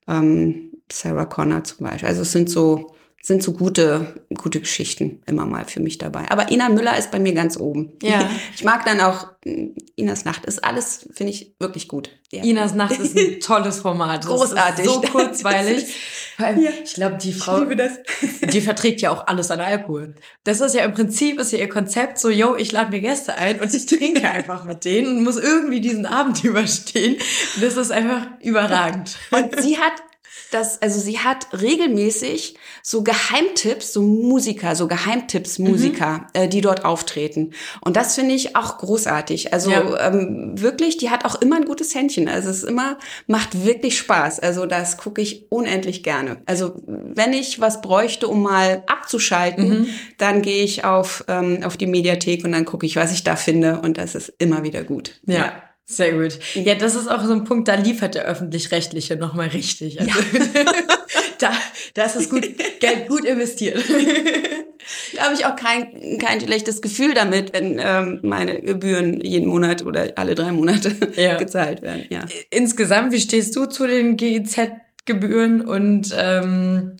ähm, Sarah Connor zum Beispiel. Also es sind so sind so gute, gute Geschichten immer mal für mich dabei. Aber Ina Müller ist bei mir ganz oben. Ja. *laughs* Ich mag dann auch mm, Inas Nacht. Ist alles, finde ich, wirklich gut. Ja. Inas Nacht ist ein *laughs* tolles Format. Großartig. so kurzweilig. *laughs* ja. Ich glaube, die Frau, die verträgt ja auch alles an Alkohol. Das ist ja im Prinzip, ist ja ihr Konzept so, yo, ich lade mir Gäste ein und ich trinke einfach mit denen und muss irgendwie diesen Abend überstehen. Das ist einfach überragend. Und sie hat dass, also sie hat regelmäßig so Geheimtipps, so Musiker, so Geheimtipps Musiker, mhm. äh, die dort auftreten. Und das finde ich auch großartig. Also ja. ähm, wirklich, die hat auch immer ein gutes Händchen. Also es ist immer, macht wirklich Spaß. Also das gucke ich unendlich gerne. Also wenn ich was bräuchte, um mal abzuschalten, mhm. dann gehe ich auf, ähm, auf die Mediathek und dann gucke ich, was ich da finde. Und das ist immer wieder gut. ja. ja. Sehr gut. Ja, das ist auch so ein Punkt, da liefert der Öffentlich-Rechtliche nochmal richtig. Also, ja. *laughs* da, das ist gut, Geld gut investiert. da habe ich auch kein, kein schlechtes Gefühl damit, wenn ähm, meine Gebühren jeden Monat oder alle drei Monate ja. *laughs* gezahlt werden. Ja. Insgesamt, wie stehst du zu den GIZ-Gebühren und ähm,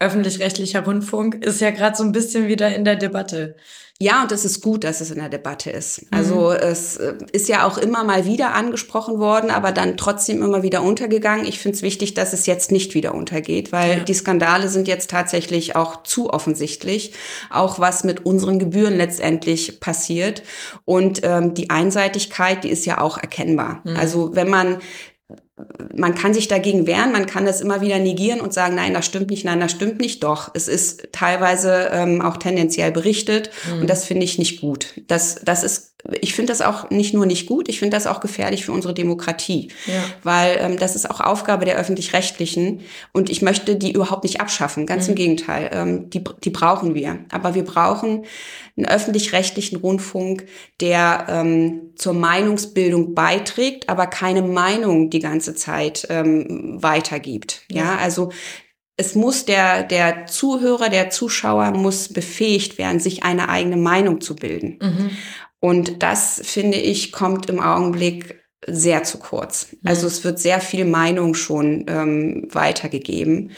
öffentlich-rechtlicher Rundfunk? Ist ja gerade so ein bisschen wieder in der Debatte. Ja, und es ist gut, dass es in der Debatte ist. Also mhm. es äh, ist ja auch immer mal wieder angesprochen worden, aber dann trotzdem immer wieder untergegangen. Ich finde es wichtig, dass es jetzt nicht wieder untergeht, weil ja. die Skandale sind jetzt tatsächlich auch zu offensichtlich, auch was mit unseren Gebühren letztendlich passiert. Und ähm, die Einseitigkeit, die ist ja auch erkennbar. Mhm. Also wenn man man kann sich dagegen wehren, man kann das immer wieder negieren und sagen, nein, das stimmt nicht, nein, das stimmt nicht. Doch, es ist teilweise ähm, auch tendenziell berichtet mhm. und das finde ich nicht gut. Das, das ist, ich finde das auch nicht nur nicht gut, ich finde das auch gefährlich für unsere Demokratie, ja. weil ähm, das ist auch Aufgabe der öffentlich-rechtlichen und ich möchte die überhaupt nicht abschaffen. Ganz mhm. im Gegenteil, ähm, die, die brauchen wir. Aber wir brauchen einen öffentlich-rechtlichen Rundfunk, der ähm, zur Meinungsbildung beiträgt, aber keine Meinung die ganze Zeit ähm, weitergibt. Ja, ja also es muss der, der Zuhörer, der Zuschauer muss befähigt werden, sich eine eigene Meinung zu bilden. Mhm. Und das, finde ich, kommt im Augenblick sehr zu kurz. Mhm. Also es wird sehr viel Meinung schon ähm, weitergegeben.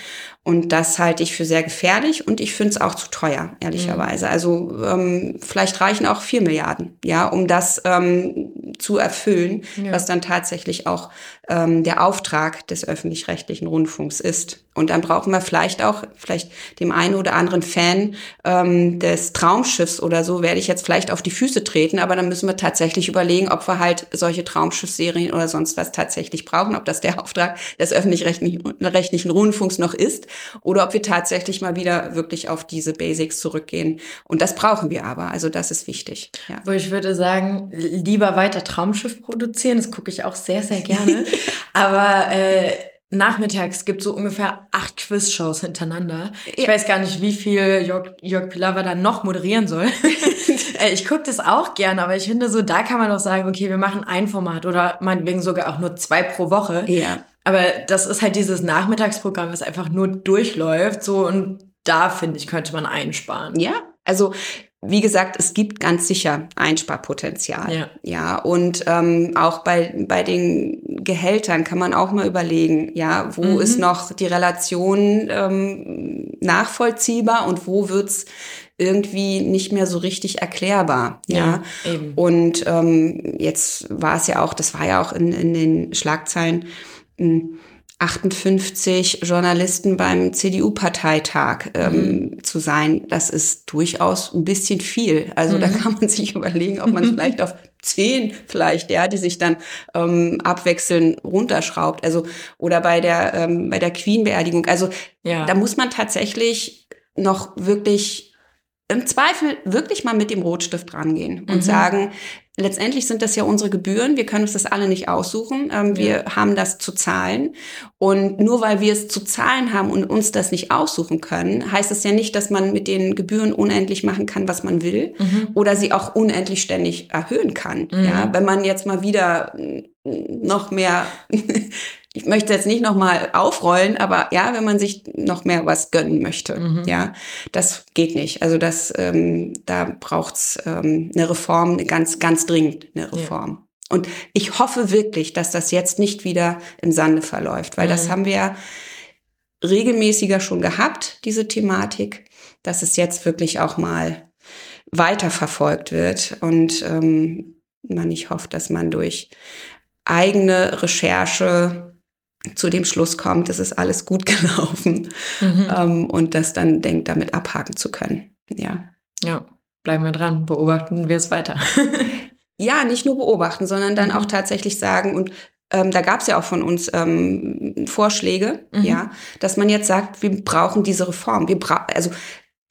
Und das halte ich für sehr gefährlich und ich finde es auch zu teuer, ehrlicherweise. Mhm. Also ähm, vielleicht reichen auch vier Milliarden, ja, um das ähm, zu erfüllen, ja. was dann tatsächlich auch ähm, der Auftrag des öffentlich-rechtlichen Rundfunks ist. Und dann brauchen wir vielleicht auch, vielleicht dem einen oder anderen Fan ähm, des Traumschiffs oder so, werde ich jetzt vielleicht auf die Füße treten, aber dann müssen wir tatsächlich überlegen, ob wir halt solche Traumschiffsserien oder sonst was tatsächlich brauchen, ob das der Auftrag des öffentlich-rechtlichen Rundfunks noch ist oder ob wir tatsächlich mal wieder wirklich auf diese Basics zurückgehen. Und das brauchen wir aber, also das ist wichtig. Ja. Wo ich würde sagen, lieber weiter Traumschiff produzieren, das gucke ich auch sehr, sehr gerne. *laughs* aber äh, Nachmittags gibt so ungefähr acht Quizshows hintereinander. Ich ja. weiß gar nicht, wie viel Jörg, Jörg Pilawa dann noch moderieren soll. *laughs* Äh, ich gucke das auch gerne, aber ich finde so, da kann man doch sagen, okay, wir machen ein Format oder meinetwegen sogar auch nur zwei pro Woche. Ja. Aber das ist halt dieses Nachmittagsprogramm, was einfach nur durchläuft, so und da finde ich, könnte man einsparen. Ja, also wie gesagt, es gibt ganz sicher Einsparpotenzial. Ja. ja und ähm, auch bei, bei den Gehältern kann man auch mal überlegen, ja, wo mhm. ist noch die Relation ähm, nachvollziehbar und wo wird's irgendwie nicht mehr so richtig erklärbar. Ja, ja eben. Und ähm, jetzt war es ja auch, das war ja auch in, in den Schlagzeilen. Mh, hm, 58 Journalisten beim CDU-Parteitag ähm, mhm. zu sein, das ist durchaus ein bisschen viel. Also mhm. da kann man sich *laughs* überlegen, ob man es vielleicht auf zehn vielleicht, ja, die sich dann ähm, abwechseln runterschraubt. Also oder bei der ähm, bei der Queen-Beerdigung. Also ja. da muss man tatsächlich noch wirklich im Zweifel wirklich mal mit dem Rotstift rangehen und mhm. sagen, letztendlich sind das ja unsere Gebühren. Wir können uns das alle nicht aussuchen. Ähm, wir ja. haben das zu zahlen. Und nur weil wir es zu zahlen haben und uns das nicht aussuchen können, heißt das ja nicht, dass man mit den Gebühren unendlich machen kann, was man will mhm. oder sie auch unendlich ständig erhöhen kann. Mhm. Ja, wenn man jetzt mal wieder noch mehr *laughs* ich möchte jetzt nicht nochmal aufrollen, aber ja, wenn man sich noch mehr was gönnen möchte, mhm. ja, das geht nicht. Also das, ähm, da braucht's ähm, eine Reform, eine ganz, ganz dringend eine Reform. Ja. Und ich hoffe wirklich, dass das jetzt nicht wieder im Sande verläuft, weil mhm. das haben wir regelmäßiger schon gehabt, diese Thematik, dass es jetzt wirklich auch mal weiterverfolgt wird und ähm, man nicht hofft, dass man durch eigene Recherche zu dem Schluss kommt, es ist alles gut *laughs* gelaufen mhm. ähm, und das dann denkt, damit abhaken zu können. Ja. Ja, bleiben wir dran, beobachten wir es weiter. *laughs* ja, nicht nur beobachten, sondern dann mhm. auch tatsächlich sagen und ähm, da gab es ja auch von uns ähm, Vorschläge, mhm. ja, dass man jetzt sagt, wir brauchen diese Reform. Wir bra also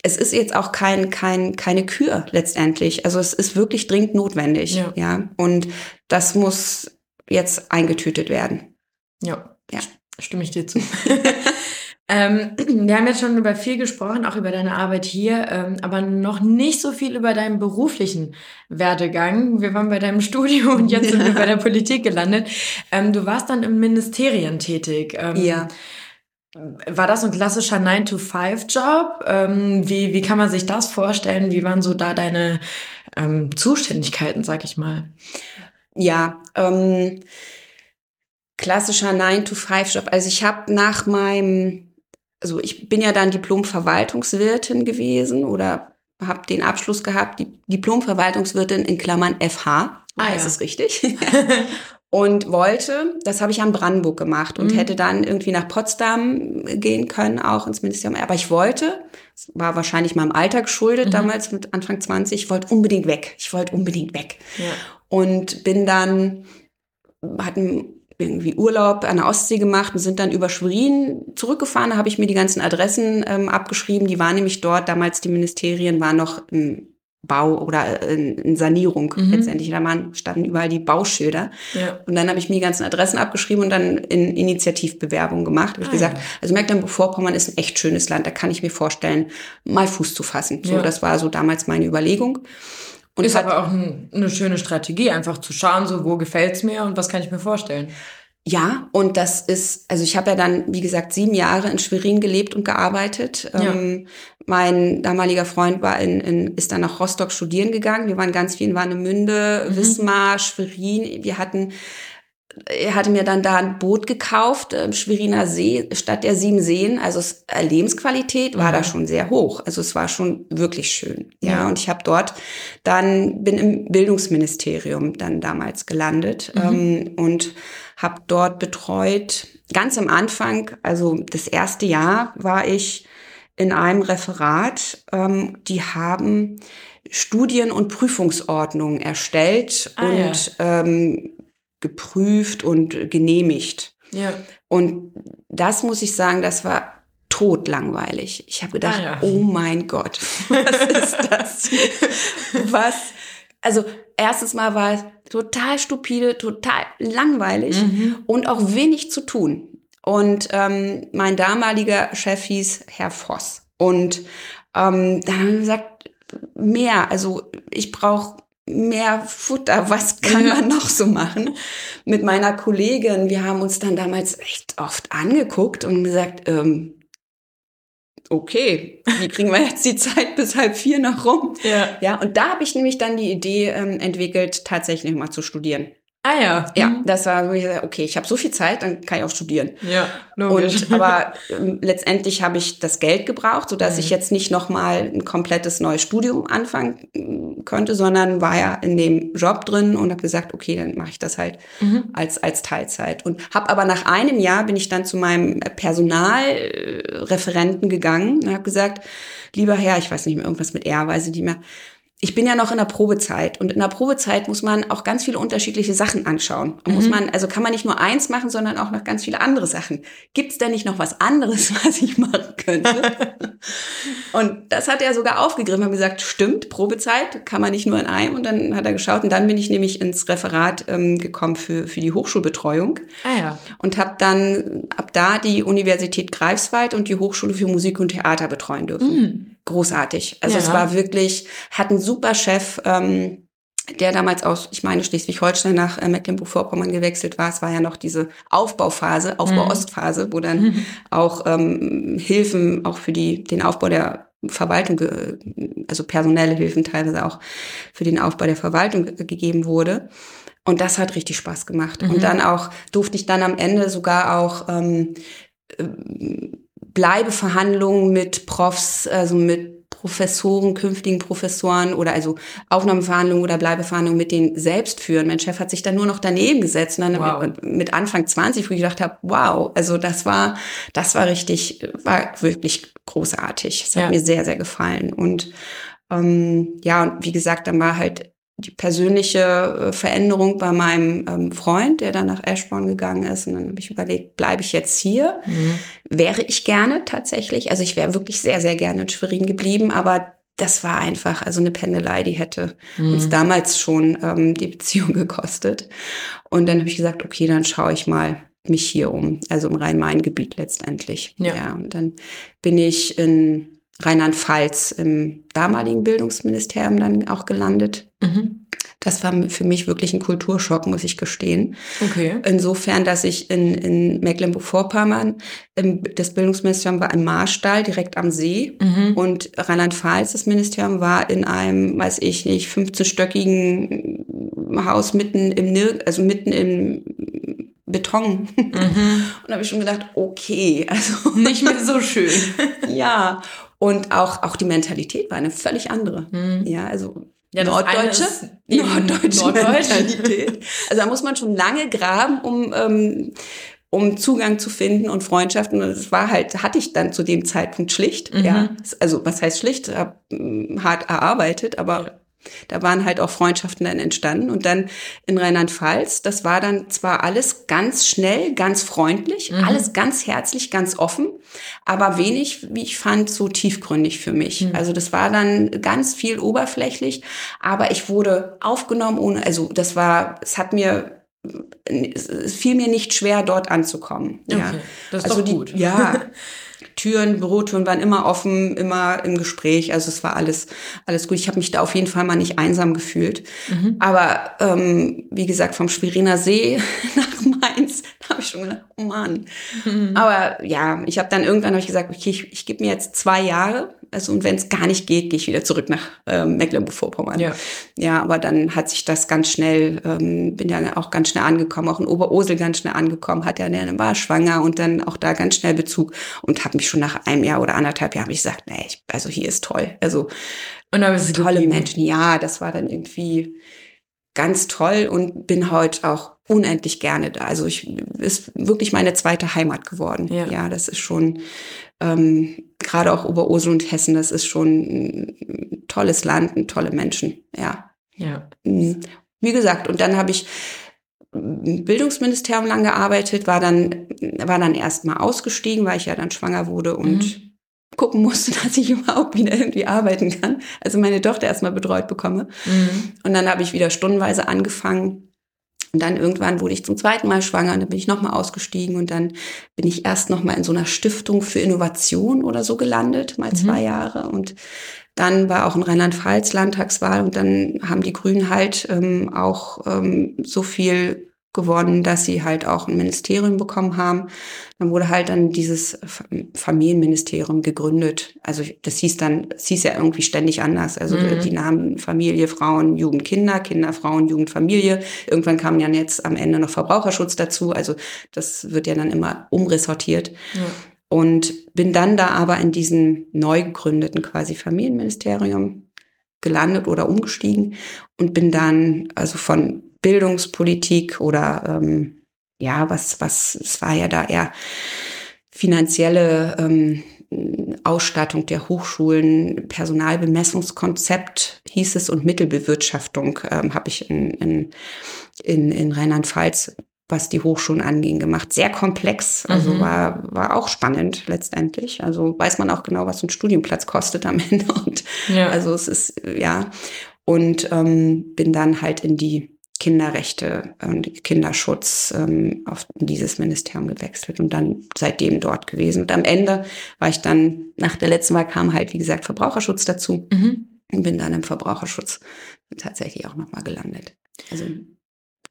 es ist jetzt auch kein, kein, keine Kür letztendlich. Also es ist wirklich dringend notwendig. Ja. ja. Und das muss jetzt eingetütet werden. Ja. Ja. Stimme ich dir zu. *laughs* ähm, wir haben jetzt schon über viel gesprochen, auch über deine Arbeit hier, ähm, aber noch nicht so viel über deinen beruflichen Werdegang. Wir waren bei deinem *laughs* Studio und jetzt sind wir bei der Politik gelandet. Ähm, du warst dann im Ministerien tätig. Ähm, ja. War das ein klassischer 9-to-5-Job? Ähm, wie, wie kann man sich das vorstellen? Wie waren so da deine ähm, Zuständigkeiten, sag ich mal? Ja, ähm, klassischer 9-to-5-Job. Also ich habe nach meinem, also ich bin ja dann Diplom-Verwaltungswirtin gewesen oder habe den Abschluss gehabt, die Diplom-Verwaltungswirtin in Klammern FH. Ah, ja. ist es richtig? *laughs* *laughs* und wollte, das habe ich an Brandenburg gemacht und mhm. hätte dann irgendwie nach Potsdam gehen können, auch ins Ministerium. Aber ich wollte, das war wahrscheinlich meinem Alter geschuldet, mhm. damals mit Anfang 20, ich wollte unbedingt weg. Ich wollte unbedingt weg. Ja. Und bin dann, hatten irgendwie Urlaub an der Ostsee gemacht und sind dann über Schwerin zurückgefahren. Da habe ich mir die ganzen Adressen ähm, abgeschrieben. Die waren nämlich dort, damals die Ministerien waren noch im Bau oder äh, in, in Sanierung mhm. letztendlich. Da waren, standen überall die Bauschilder. Ja. Und dann habe ich mir die ganzen Adressen abgeschrieben und dann in Initiativbewerbung gemacht. Habe ich ah, gesagt, ja. also Mecklenburg-Vorpommern ist ein echt schönes Land. Da kann ich mir vorstellen, mal Fuß zu fassen. So, ja. das war so damals meine Überlegung. Und ist aber auch ein, eine schöne Strategie, einfach zu schauen, so wo gefällt's mir und was kann ich mir vorstellen. Ja, und das ist, also ich habe ja dann, wie gesagt, sieben Jahre in Schwerin gelebt und gearbeitet. Ja. Ähm, mein damaliger Freund war in, in, ist dann nach Rostock studieren gegangen. Wir waren ganz viel in Warnemünde, mhm. Wismar, Schwerin. Wir hatten er hatte mir dann da ein Boot gekauft, äh, Schweriner See, statt der sieben Seen. Also äh, Lebensqualität war mhm. da schon sehr hoch. Also es war schon wirklich schön. Ja, ja. und ich habe dort dann, bin im Bildungsministerium dann damals gelandet mhm. ähm, und habe dort betreut. Ganz am Anfang, also das erste Jahr, war ich in einem Referat. Ähm, die haben Studien- und Prüfungsordnungen erstellt Ah, und ähm, geprüft und genehmigt. Ja. Und das muss ich sagen, das war totlangweilig. Ich habe gedacht, Ah, ja. oh mein Gott, was ist das? *laughs* was? Also erstes Mal war es total stupide, total langweilig Mhm. und auch wenig zu tun. Und ähm, mein damaliger Chef hieß Herr Voss. Und ähm, dann haben wir gesagt, mehr, also ich brauche mehr Futter, was kann man noch so machen? Mit meiner Kollegin, wir haben uns dann damals echt oft angeguckt und gesagt, ähm, okay, wie kriegen wir jetzt die Zeit bis halb vier noch rum? Ja. Ja, und da habe ich nämlich dann die Idee ähm, entwickelt, tatsächlich mal zu studieren. Ah ja. Ja, Mhm. das war, okay, ich habe so viel Zeit, dann kann ich auch studieren. Ja, logisch. Und aber *laughs* ähm, letztendlich habe ich das Geld gebraucht, so dass Mhm. ich jetzt nicht noch mal ein komplettes neues Studium anfangen mm, könnte, sondern war ja in dem Job drin und habe gesagt, okay, dann mache ich das halt Mhm. als als Teilzeit und habe aber nach einem Jahr bin ich dann zu meinem Personalreferenten gegangen und habe gesagt, lieber Herr, ich weiß nicht mehr irgendwas mit R, weiß ich nicht mehr. Ich bin ja noch in der Probezeit und in der Probezeit muss man auch ganz viele unterschiedliche Sachen anschauen. Und muss man, also kann man nicht nur eins machen, sondern auch noch ganz viele andere Sachen. Gibt es denn nicht noch was anderes, *laughs* was ich machen könnte? *laughs* und das hat er sogar aufgegriffen und gesagt, stimmt, Probezeit kann man nicht nur in einem. Und dann hat er geschaut und dann bin ich nämlich ins Referat ähm, gekommen für, für die Hochschulbetreuung ah ja. und habe dann ab da die Universität Greifswald und die Hochschule für Musik und Theater betreuen dürfen. Großartig. Also Ja. es war wirklich, hat einen super Chef, ähm, der damals aus, ich meine, Schleswig-Holstein nach äh, Mecklenburg-Vorpommern gewechselt war. Es war ja noch diese Aufbauphase, Aufbau-Ostphase, wo dann auch ähm, Hilfen auch für die, den Aufbau der Verwaltung, also personelle Hilfen teilweise auch für den Aufbau der Verwaltung ge- gegeben wurde. Und das hat richtig Spaß gemacht. Und dann auch durfte ich dann am Ende sogar auch ähm, Bleibeverhandlungen mit Profs, also mit Professoren, künftigen Professoren oder also Aufnahmeverhandlungen oder Bleibeverhandlungen mit denen selbst führen. Mein Chef hat sich dann nur noch daneben gesetzt und dann Wow. mit, Anfang 20, wo ich gedacht habe, wow, also das war, das war richtig, war wirklich großartig. Es hat Ja. mir sehr, sehr gefallen. Und ähm, ja, und wie gesagt, dann war halt die persönliche äh, Veränderung bei meinem ähm, Freund, der dann nach Ashbourne gegangen ist. Und dann habe ich überlegt, bleibe ich jetzt hier? Mhm. Wäre ich gerne tatsächlich. Also ich wäre wirklich sehr, sehr gerne in Schwerin geblieben, aber das war einfach, also eine Pendelei, die hätte uns damals schon ähm, die Beziehung *laughs* gekostet. Und dann habe ich gesagt, okay, dann schaue ich mal mich hier um, also im Rhein-Main-Gebiet letztendlich. Ja. und dann bin ich in Rheinland-Pfalz im damaligen Bildungsministerium dann auch gelandet. Mhm. Das war für mich wirklich ein Kulturschock, muss ich gestehen. Okay. Insofern, dass ich in, in Mecklenburg-Vorpommern, das Bildungsministerium war im Marstall, direkt am See. Mhm. Und Rheinland-Pfalz, das Ministerium, war in einem, weiß ich nicht, 15-stöckigen Haus mitten im Nir also mitten im Beton. Mhm. *laughs* Und da habe ich schon gedacht, okay, also *laughs* Nicht mehr so schön. *laughs* ja. Und auch, auch die Mentalität war eine völlig andere. Mhm. Ja, also Ja, das norddeutsche, norddeutsche norddeutsch. Mentalität. Also da muss man schon lange graben, um, ähm, um Zugang zu finden und Freundschaften. Und es war halt, hatte ich dann zu dem Zeitpunkt schlicht. Mhm. Ja, also was heißt schlicht? Hab, mm, hart erarbeitet, aber Ja. Da waren halt auch Freundschaften dann entstanden. Und dann in Rheinland-Pfalz, das war dann zwar alles ganz schnell, ganz freundlich, Mhm. alles ganz herzlich, ganz offen, aber wenig, wie ich fand, so tiefgründig für mich. Mhm. Also das war dann ganz viel oberflächlich, aber ich wurde aufgenommen ohne, also das war, es hat mir, es fiel mir nicht schwer, dort anzukommen. Ja. Okay, das ist also doch die, gut. Ja. *laughs* Türen, Bürotüren waren immer offen, immer im Gespräch. Also es war alles, alles gut. Ich habe mich da auf jeden Fall mal nicht einsam gefühlt. Mhm. Aber ähm, wie gesagt, vom Schweriner See *laughs* nach Mainz, da habe ich schon gedacht, oh Mann. Mhm. Aber ja, ich habe dann irgendwann hab ich gesagt, okay, ich, ich gebe mir jetzt zwei Jahre. Also und wenn es gar nicht geht, gehe ich wieder zurück nach ähm, Mecklenburg-Vorpommern. Ja. ja, aber dann hat sich das ganz schnell, ähm, bin ja auch ganz schnell angekommen, auch in Oberursel ganz schnell angekommen, hat ja eine war schwanger und dann auch da ganz schnell Bezug und habe mich schon nach einem Jahr oder anderthalb Jahren gesagt, nee, ich, also hier ist toll. Also Und da bist tolle. Menschen. Ja, das war dann irgendwie ganz toll und bin heute auch unendlich gerne da. Also ich ist wirklich meine zweite Heimat geworden. Ja, ja das ist schon ähm, gerade auch Oberursel und Hessen, das ist schon ein tolles Land, und tolle Menschen. Ja. Ja. Mhm. Wie gesagt, und dann habe ich im Bildungsministerium lang gearbeitet, war dann, war dann erstmal ausgestiegen, weil ich ja dann schwanger wurde und mhm. gucken musste, *laughs* dass ich überhaupt wieder irgendwie arbeiten kann. Also meine Tochter erstmal betreut bekomme. Mhm. Und dann habe ich wieder stundenweise angefangen. Und dann irgendwann wurde ich zum zweiten Mal schwanger und dann bin ich nochmal ausgestiegen und dann bin ich erst nochmal in so einer Stiftung für Innovation oder so gelandet, mal mhm. zwei Jahre. Und dann war auch in Rheinland-Pfalz Landtagswahl und dann haben die Grünen halt ähm, auch ähm, so viel gewonnen, dass sie halt auch ein Ministerium bekommen haben. Dann wurde halt dann dieses Familienministerium gegründet. Also das hieß dann, es hieß ja irgendwie ständig anders. Also mhm. die Namen Familie, Frauen, Jugend, Kinder, Kinder, Frauen, Jugend, Familie. Irgendwann kam ja jetzt am Ende noch Verbraucherschutz dazu. Also das wird ja dann immer umressortiert. Ja. Und bin dann da aber in diesem neu gegründeten quasi Familienministerium gelandet oder umgestiegen und bin dann also von Bildungspolitik oder ähm, ja, was, was, es war ja da eher finanzielle ähm, Ausstattung der Hochschulen, Personalbemessungskonzept hieß es und Mittelbewirtschaftung ähm, habe ich in, in, in, in Rheinland-Pfalz was die Hochschulen anging, gemacht. Sehr komplex, also mhm. war, war auch spannend letztendlich. Also weiß man auch genau, was ein Studienplatz kostet am *laughs* Ende. Und ja. also es ist, ja. Und ähm, bin dann halt in die Kinderrechte und Kinderschutz ähm, auf dieses Ministerium gewechselt und dann seitdem dort gewesen. Und am Ende war ich dann, nach der letzten Wahl kam halt, wie gesagt, Verbraucherschutz dazu mhm. und bin dann im Verbraucherschutz tatsächlich auch nochmal gelandet. Also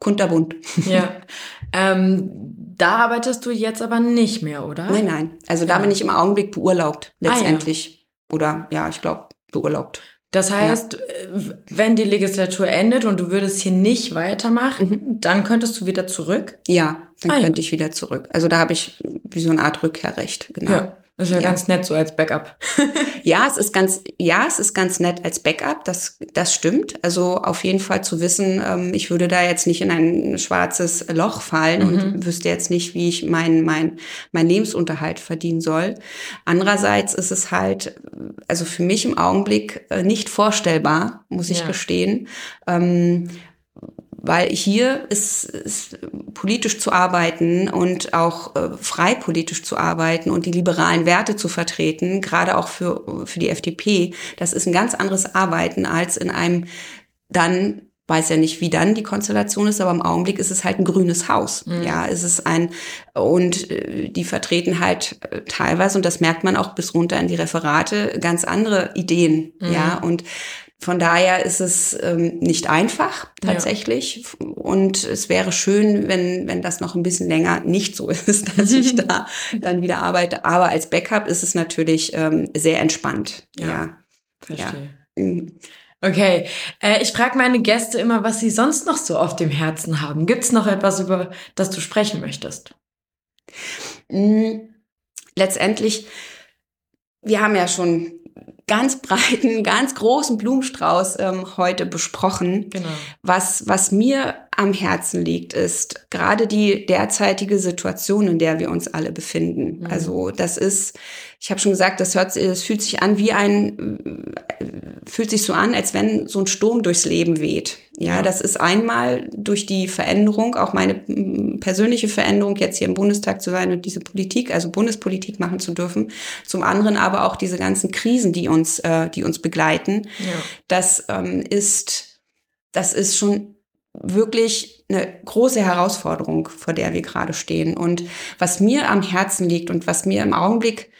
kunterbunt. Ja. *laughs* Ähm, da arbeitest du jetzt aber nicht mehr, oder? Nein, nein. Also da ja. bin ich im Augenblick beurlaubt, letztendlich. Ah, ja. Oder ja, ich glaube, beurlaubt. Das heißt, ja. wenn die Legislatur endet und du würdest hier nicht weitermachen, mhm. dann könntest du wieder zurück? Ja, dann ah, könnte ich wieder zurück. Also da habe ich wie so eine Art Rückkehrrecht, genau. Ja. Das ist ja, ja, ganz nett so als Backup. *laughs* ja, es ist ganz, ja, es ist ganz nett als Backup. Das, das stimmt. Also auf jeden Fall zu wissen, ähm, ich würde da jetzt nicht in ein schwarzes Loch fallen mhm. und wüsste jetzt nicht, wie ich mein, mein, mein Lebensunterhalt verdienen soll. Andererseits ist es halt, also für mich im Augenblick äh, nicht vorstellbar, muss ich ja. gestehen. Ähm, weil hier ist, ist politisch zu arbeiten und auch äh, frei politisch zu arbeiten und die liberalen Werte zu vertreten, gerade auch für, für die FDP, das ist ein ganz anderes Arbeiten als in einem dann weiß ja nicht, wie dann die Konstellation ist, aber im Augenblick ist es halt ein grünes Haus. Mhm. Ja, ist es ein und äh, die vertreten halt äh, teilweise und das merkt man auch bis runter in die Referate ganz andere Ideen. Mhm. Ja, und von daher ist es ähm, nicht einfach tatsächlich. Ja. Und es wäre schön, wenn, wenn das noch ein bisschen länger nicht so *laughs* ist, dass ich *laughs* da dann wieder arbeite. Aber als Backup ist es natürlich ähm, sehr entspannt. Ja. ja. Verstehe. Ja. Mhm. Okay, äh, ich frage meine Gäste immer, was sie sonst noch so auf dem Herzen haben. Gibt es noch etwas, über das du sprechen möchtest? Mhm. Letztendlich, wir haben ja schon ganz breiten, *laughs* ganz großen Blumenstrauß ähm, heute besprochen. Genau. Was, was mir am Herzen liegt, ist gerade die derzeitige Situation, in der wir uns alle befinden. Mhm. Also das ist, ich habe schon gesagt, das hört, es fühlt sich an wie ein, fühlt sich so an, als wenn so ein Sturm durchs Leben weht. Ja, ja, das ist einmal durch die Veränderung, auch meine persönliche Veränderung, jetzt hier im Bundestag zu sein und diese Politik, also Bundespolitik machen zu dürfen. Zum anderen aber auch diese ganzen Krisen, die uns, äh, die uns begleiten. Ja. Das ähm, ist, das ist schon wirklich eine große Herausforderung, vor der wir gerade stehen. Und was mir am Herzen liegt und was mir im Augenblick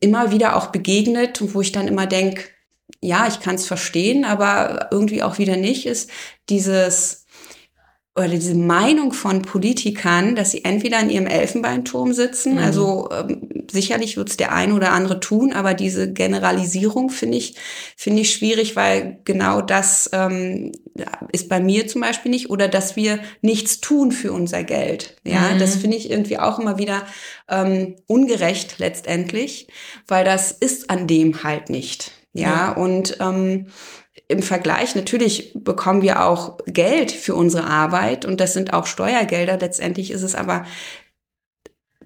immer wieder auch begegnet und wo ich dann immer denke, ja, ich kann es verstehen, aber irgendwie auch wieder nicht, ist dieses oder diese Meinung von Politikern, dass sie entweder in ihrem Elfenbeinturm sitzen, mhm. also ähm, sicherlich wird es der eine oder andere tun, aber diese Generalisierung finde ich finde ich schwierig, weil genau das ähm, ist bei mir zum Beispiel nicht oder dass wir nichts tun für unser Geld. Ja, mhm. das finde ich irgendwie auch immer wieder ähm, ungerecht letztendlich, weil das ist an dem halt nicht. Ja, ja. und ähm, im Vergleich, natürlich bekommen wir auch Geld für unsere Arbeit und das sind auch Steuergelder. Letztendlich ist es aber,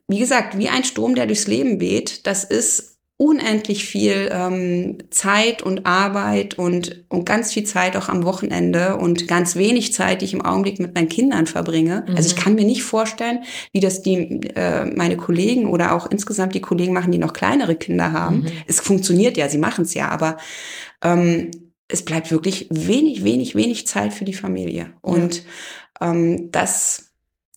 wie gesagt, wie ein Sturm, der durchs Leben weht. Das ist unendlich viel ähm, Zeit und Arbeit und, und ganz viel Zeit auch am Wochenende und ganz wenig Zeit, die ich im Augenblick mit meinen Kindern verbringe. Mhm. Also ich kann mir nicht vorstellen, wie das die äh, meine Kollegen oder auch insgesamt die Kollegen machen, die noch kleinere Kinder haben. Mhm. Es funktioniert ja, sie machen es ja, aber ähm, es bleibt wirklich wenig, wenig, wenig Zeit für die Familie. Und ja. ähm, das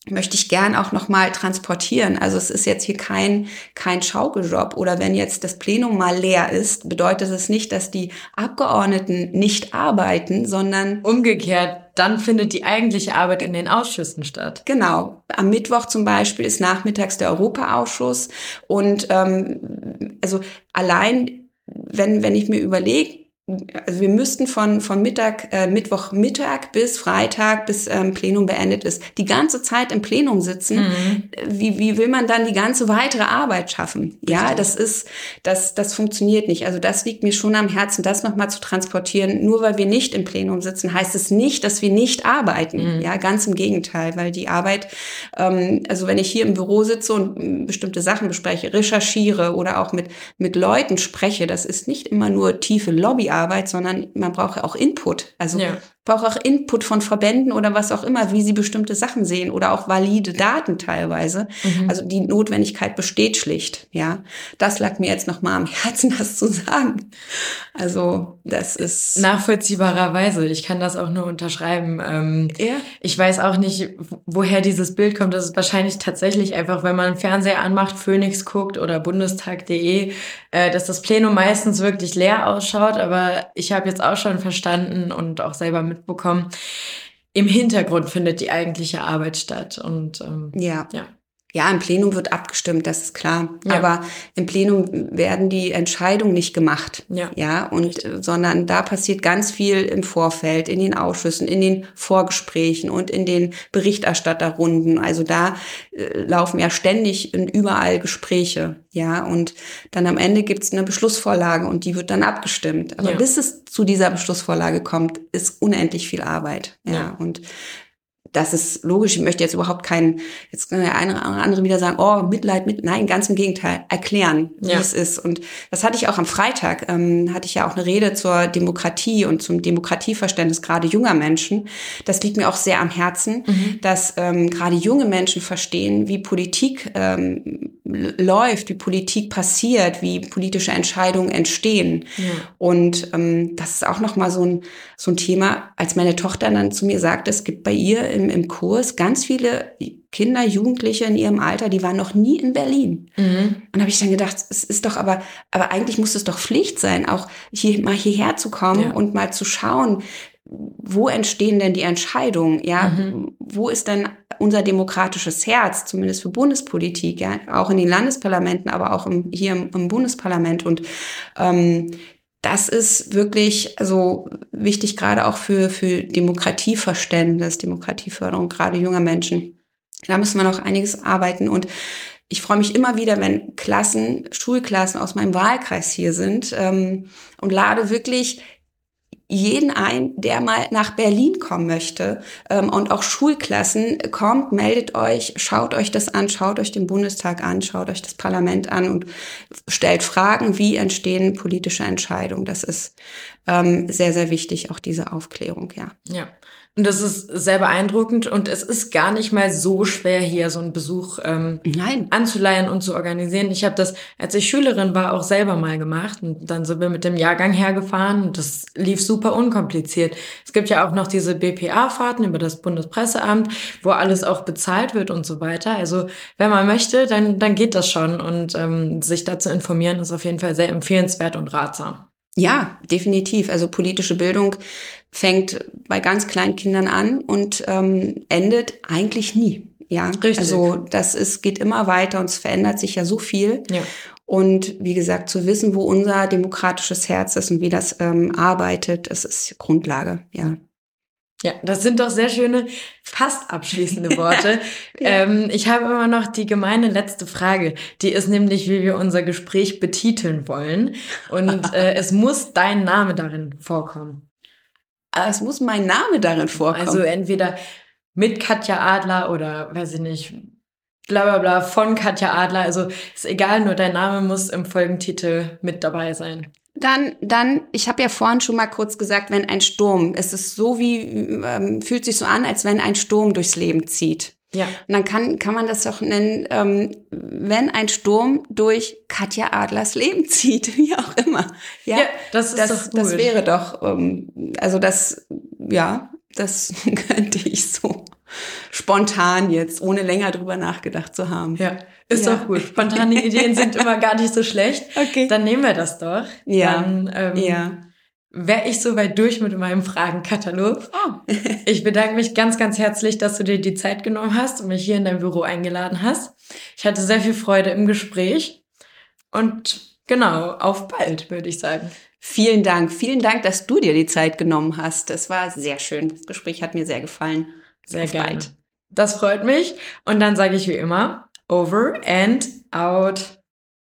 möchte ich gern auch nochmal transportieren. Also es ist jetzt hier kein, kein Schaukeljob oder wenn jetzt das Plenum mal leer ist, bedeutet es nicht, dass die Abgeordneten nicht arbeiten, sondern umgekehrt. Dann findet die eigentliche Arbeit in den Ausschüssen statt. Genau. Am Mittwoch zum Beispiel ist nachmittags der Europaausschuss und ähm, also allein wenn, wenn ich mir überlege, also wir müssten von, von Mittag, äh, Mittwochmittag bis Freitag, bis ähm, Plenum beendet ist, die ganze Zeit im Plenum sitzen. Mhm. Wie, wie will man dann die ganze weitere Arbeit schaffen? Ja, das ist, das, das funktioniert nicht. Also das liegt mir schon am Herzen, das nochmal zu transportieren. Nur weil wir nicht im Plenum sitzen, heißt es nicht, dass wir nicht arbeiten. Mhm. Ja, ganz im Gegenteil, weil die Arbeit, ähm, also wenn ich hier im Büro sitze und ähm, bestimmte Sachen bespreche, recherchiere oder auch mit, mit Leuten spreche, das ist nicht immer nur tiefe Lobbyarbeit, Arbeit, sondern man braucht auch Input. Also ja brauche auch Input von Verbänden oder was auch immer, wie sie bestimmte Sachen sehen oder auch valide Daten teilweise. Mhm. Also die Notwendigkeit besteht schlicht. Ja, das lag mir jetzt noch mal am Herzen, *laughs* das zu sagen. Also das ist nachvollziehbarerweise. Ich kann das auch nur unterschreiben. Ähm, ja. Ich weiß auch nicht, woher dieses Bild kommt. Das ist wahrscheinlich tatsächlich einfach, wenn man Fernseher anmacht, Phoenix guckt oder Bundestag.de, äh, dass das Plenum meistens wirklich leer ausschaut. Aber ich habe jetzt auch schon verstanden und auch selber mit mitbekommen. Im Hintergrund findet die eigentliche Arbeit statt. Und ähm, ja. ja. Ja, im Plenum wird abgestimmt, das ist klar. Ja. Aber im Plenum werden die Entscheidungen nicht gemacht. Ja. Ja, und, äh, sondern da passiert ganz viel im Vorfeld, in den Ausschüssen, in den Vorgesprächen und in den Berichterstatterrunden. Also da äh, laufen ja ständig und überall Gespräche. Ja, und dann am Ende gibt's eine Beschlussvorlage und die wird dann abgestimmt. Aber ja. bis es zu dieser Beschlussvorlage kommt, ist unendlich viel Arbeit. Ja, ja. und das ist logisch. Ich möchte jetzt überhaupt keinen, jetzt kann der eine oder andere wieder sagen, oh, Mitleid, mit, nein, ganz im Gegenteil, erklären, wie ja. es ist. Und das hatte ich auch am Freitag, ähm, hatte ich ja auch eine Rede zur Demokratie und zum Demokratieverständnis gerade junger Menschen. Das liegt mir auch sehr am Herzen, mhm. dass ähm, gerade junge Menschen verstehen, wie Politik ähm, läuft, wie Politik passiert, wie politische Entscheidungen entstehen. Ja. Und ähm, das ist auch nochmal so ein, so ein Thema, als meine Tochter dann zu mir sagte, es gibt bei ihr im, im Kurs ganz viele Kinder, Jugendliche in ihrem Alter, die waren noch nie in Berlin. Mhm. Und habe ich dann gedacht, es ist doch aber, aber eigentlich muss es doch Pflicht sein, auch hier mal hierher zu kommen ja. und mal zu schauen, wo entstehen denn die Entscheidungen? Ja, mhm. wo ist denn unser demokratisches Herz, zumindest für Bundespolitik, ja, auch in den Landesparlamenten, aber auch im, hier im, im Bundesparlament und ähm, das ist wirklich also wichtig, gerade auch für, für Demokratieverständnis, Demokratieförderung, gerade junger Menschen. Da müssen wir noch einiges arbeiten und ich freue mich immer wieder, wenn Klassen, Schulklassen aus meinem Wahlkreis hier sind ähm, und lade wirklich jeden ein, der mal nach Berlin kommen möchte ähm, und auch Schulklassen, kommt, meldet euch, schaut euch das an, schaut euch den Bundestag an, schaut euch das Parlament an und stellt Fragen, wie entstehen politische Entscheidungen. Das ist ähm, sehr, sehr wichtig, auch diese Aufklärung, ja. Ja. Und das ist sehr beeindruckend und es ist gar nicht mal so schwer, hier so einen Besuch ähm, Nein. anzuleihen und zu organisieren. Ich habe das, als ich Schülerin war, auch selber mal gemacht und dann sind wir mit dem Jahrgang hergefahren und das lief super unkompliziert. Es gibt ja auch noch diese BPA-Fahrten über das Bundespresseamt, wo alles auch bezahlt wird und so weiter. Also wenn man möchte, dann, dann geht das schon und ähm, sich dazu informieren ist auf jeden Fall sehr empfehlenswert und ratsam. Ja, definitiv. Also politische Bildung fängt bei ganz kleinen Kindern an und ähm, endet eigentlich nie. Ja, Richtig. also das ist, geht immer weiter und es verändert sich ja so viel. Ja. Und wie gesagt, zu wissen, wo unser demokratisches Herz ist und wie das ähm, arbeitet, das ist Grundlage, ja. Ja, das sind doch sehr schöne, fast abschließende *laughs* Worte. ja. ähm, ich habe immer noch die gemeine letzte Frage. Die ist nämlich, wie wir unser Gespräch betiteln wollen. Und äh, es muss dein Name darin vorkommen. Ah, es muss mein Name darin vorkommen. Also entweder mit Katja Adler oder, weiß ich nicht, bla bla bla von Katja Adler. Also ist egal, nur dein Name muss im Folgentitel mit dabei sein. Dann, dann, ich habe ja vorhin schon mal kurz gesagt, wenn ein Sturm, es ist so wie, ähm, fühlt sich so an, als wenn ein Sturm durchs Leben zieht. Ja. Und dann kann, kann man das doch nennen, ähm, wenn ein Sturm durch Katja Adlers Leben *laughs* zieht, wie auch immer. Ja, ja das ist das, doch gut. Das wäre doch, ähm, also das, ja, das *laughs* könnte ich so spontan jetzt, ohne länger drüber nachgedacht zu haben. Ja, ist ja. doch gut. Spontane Ideen sind immer gar nicht so schlecht. *laughs* Okay. Dann nehmen wir das doch. Ja. Dann, ähm, ja. Wäre ich soweit durch mit meinem Fragenkatalog. Oh. *laughs* ich bedanke mich ganz, ganz herzlich, dass du dir die Zeit genommen hast und mich hier in dein Büro eingeladen hast. Ich hatte sehr viel Freude im Gespräch. Und genau, auf bald, würde ich sagen. Vielen Dank. Vielen Dank, dass du dir die Zeit genommen hast. Das war sehr schön. Das Gespräch hat mir sehr gefallen. Sehr Auf gerne. Bald. Das freut mich. Und dann sage ich wie immer, over and out.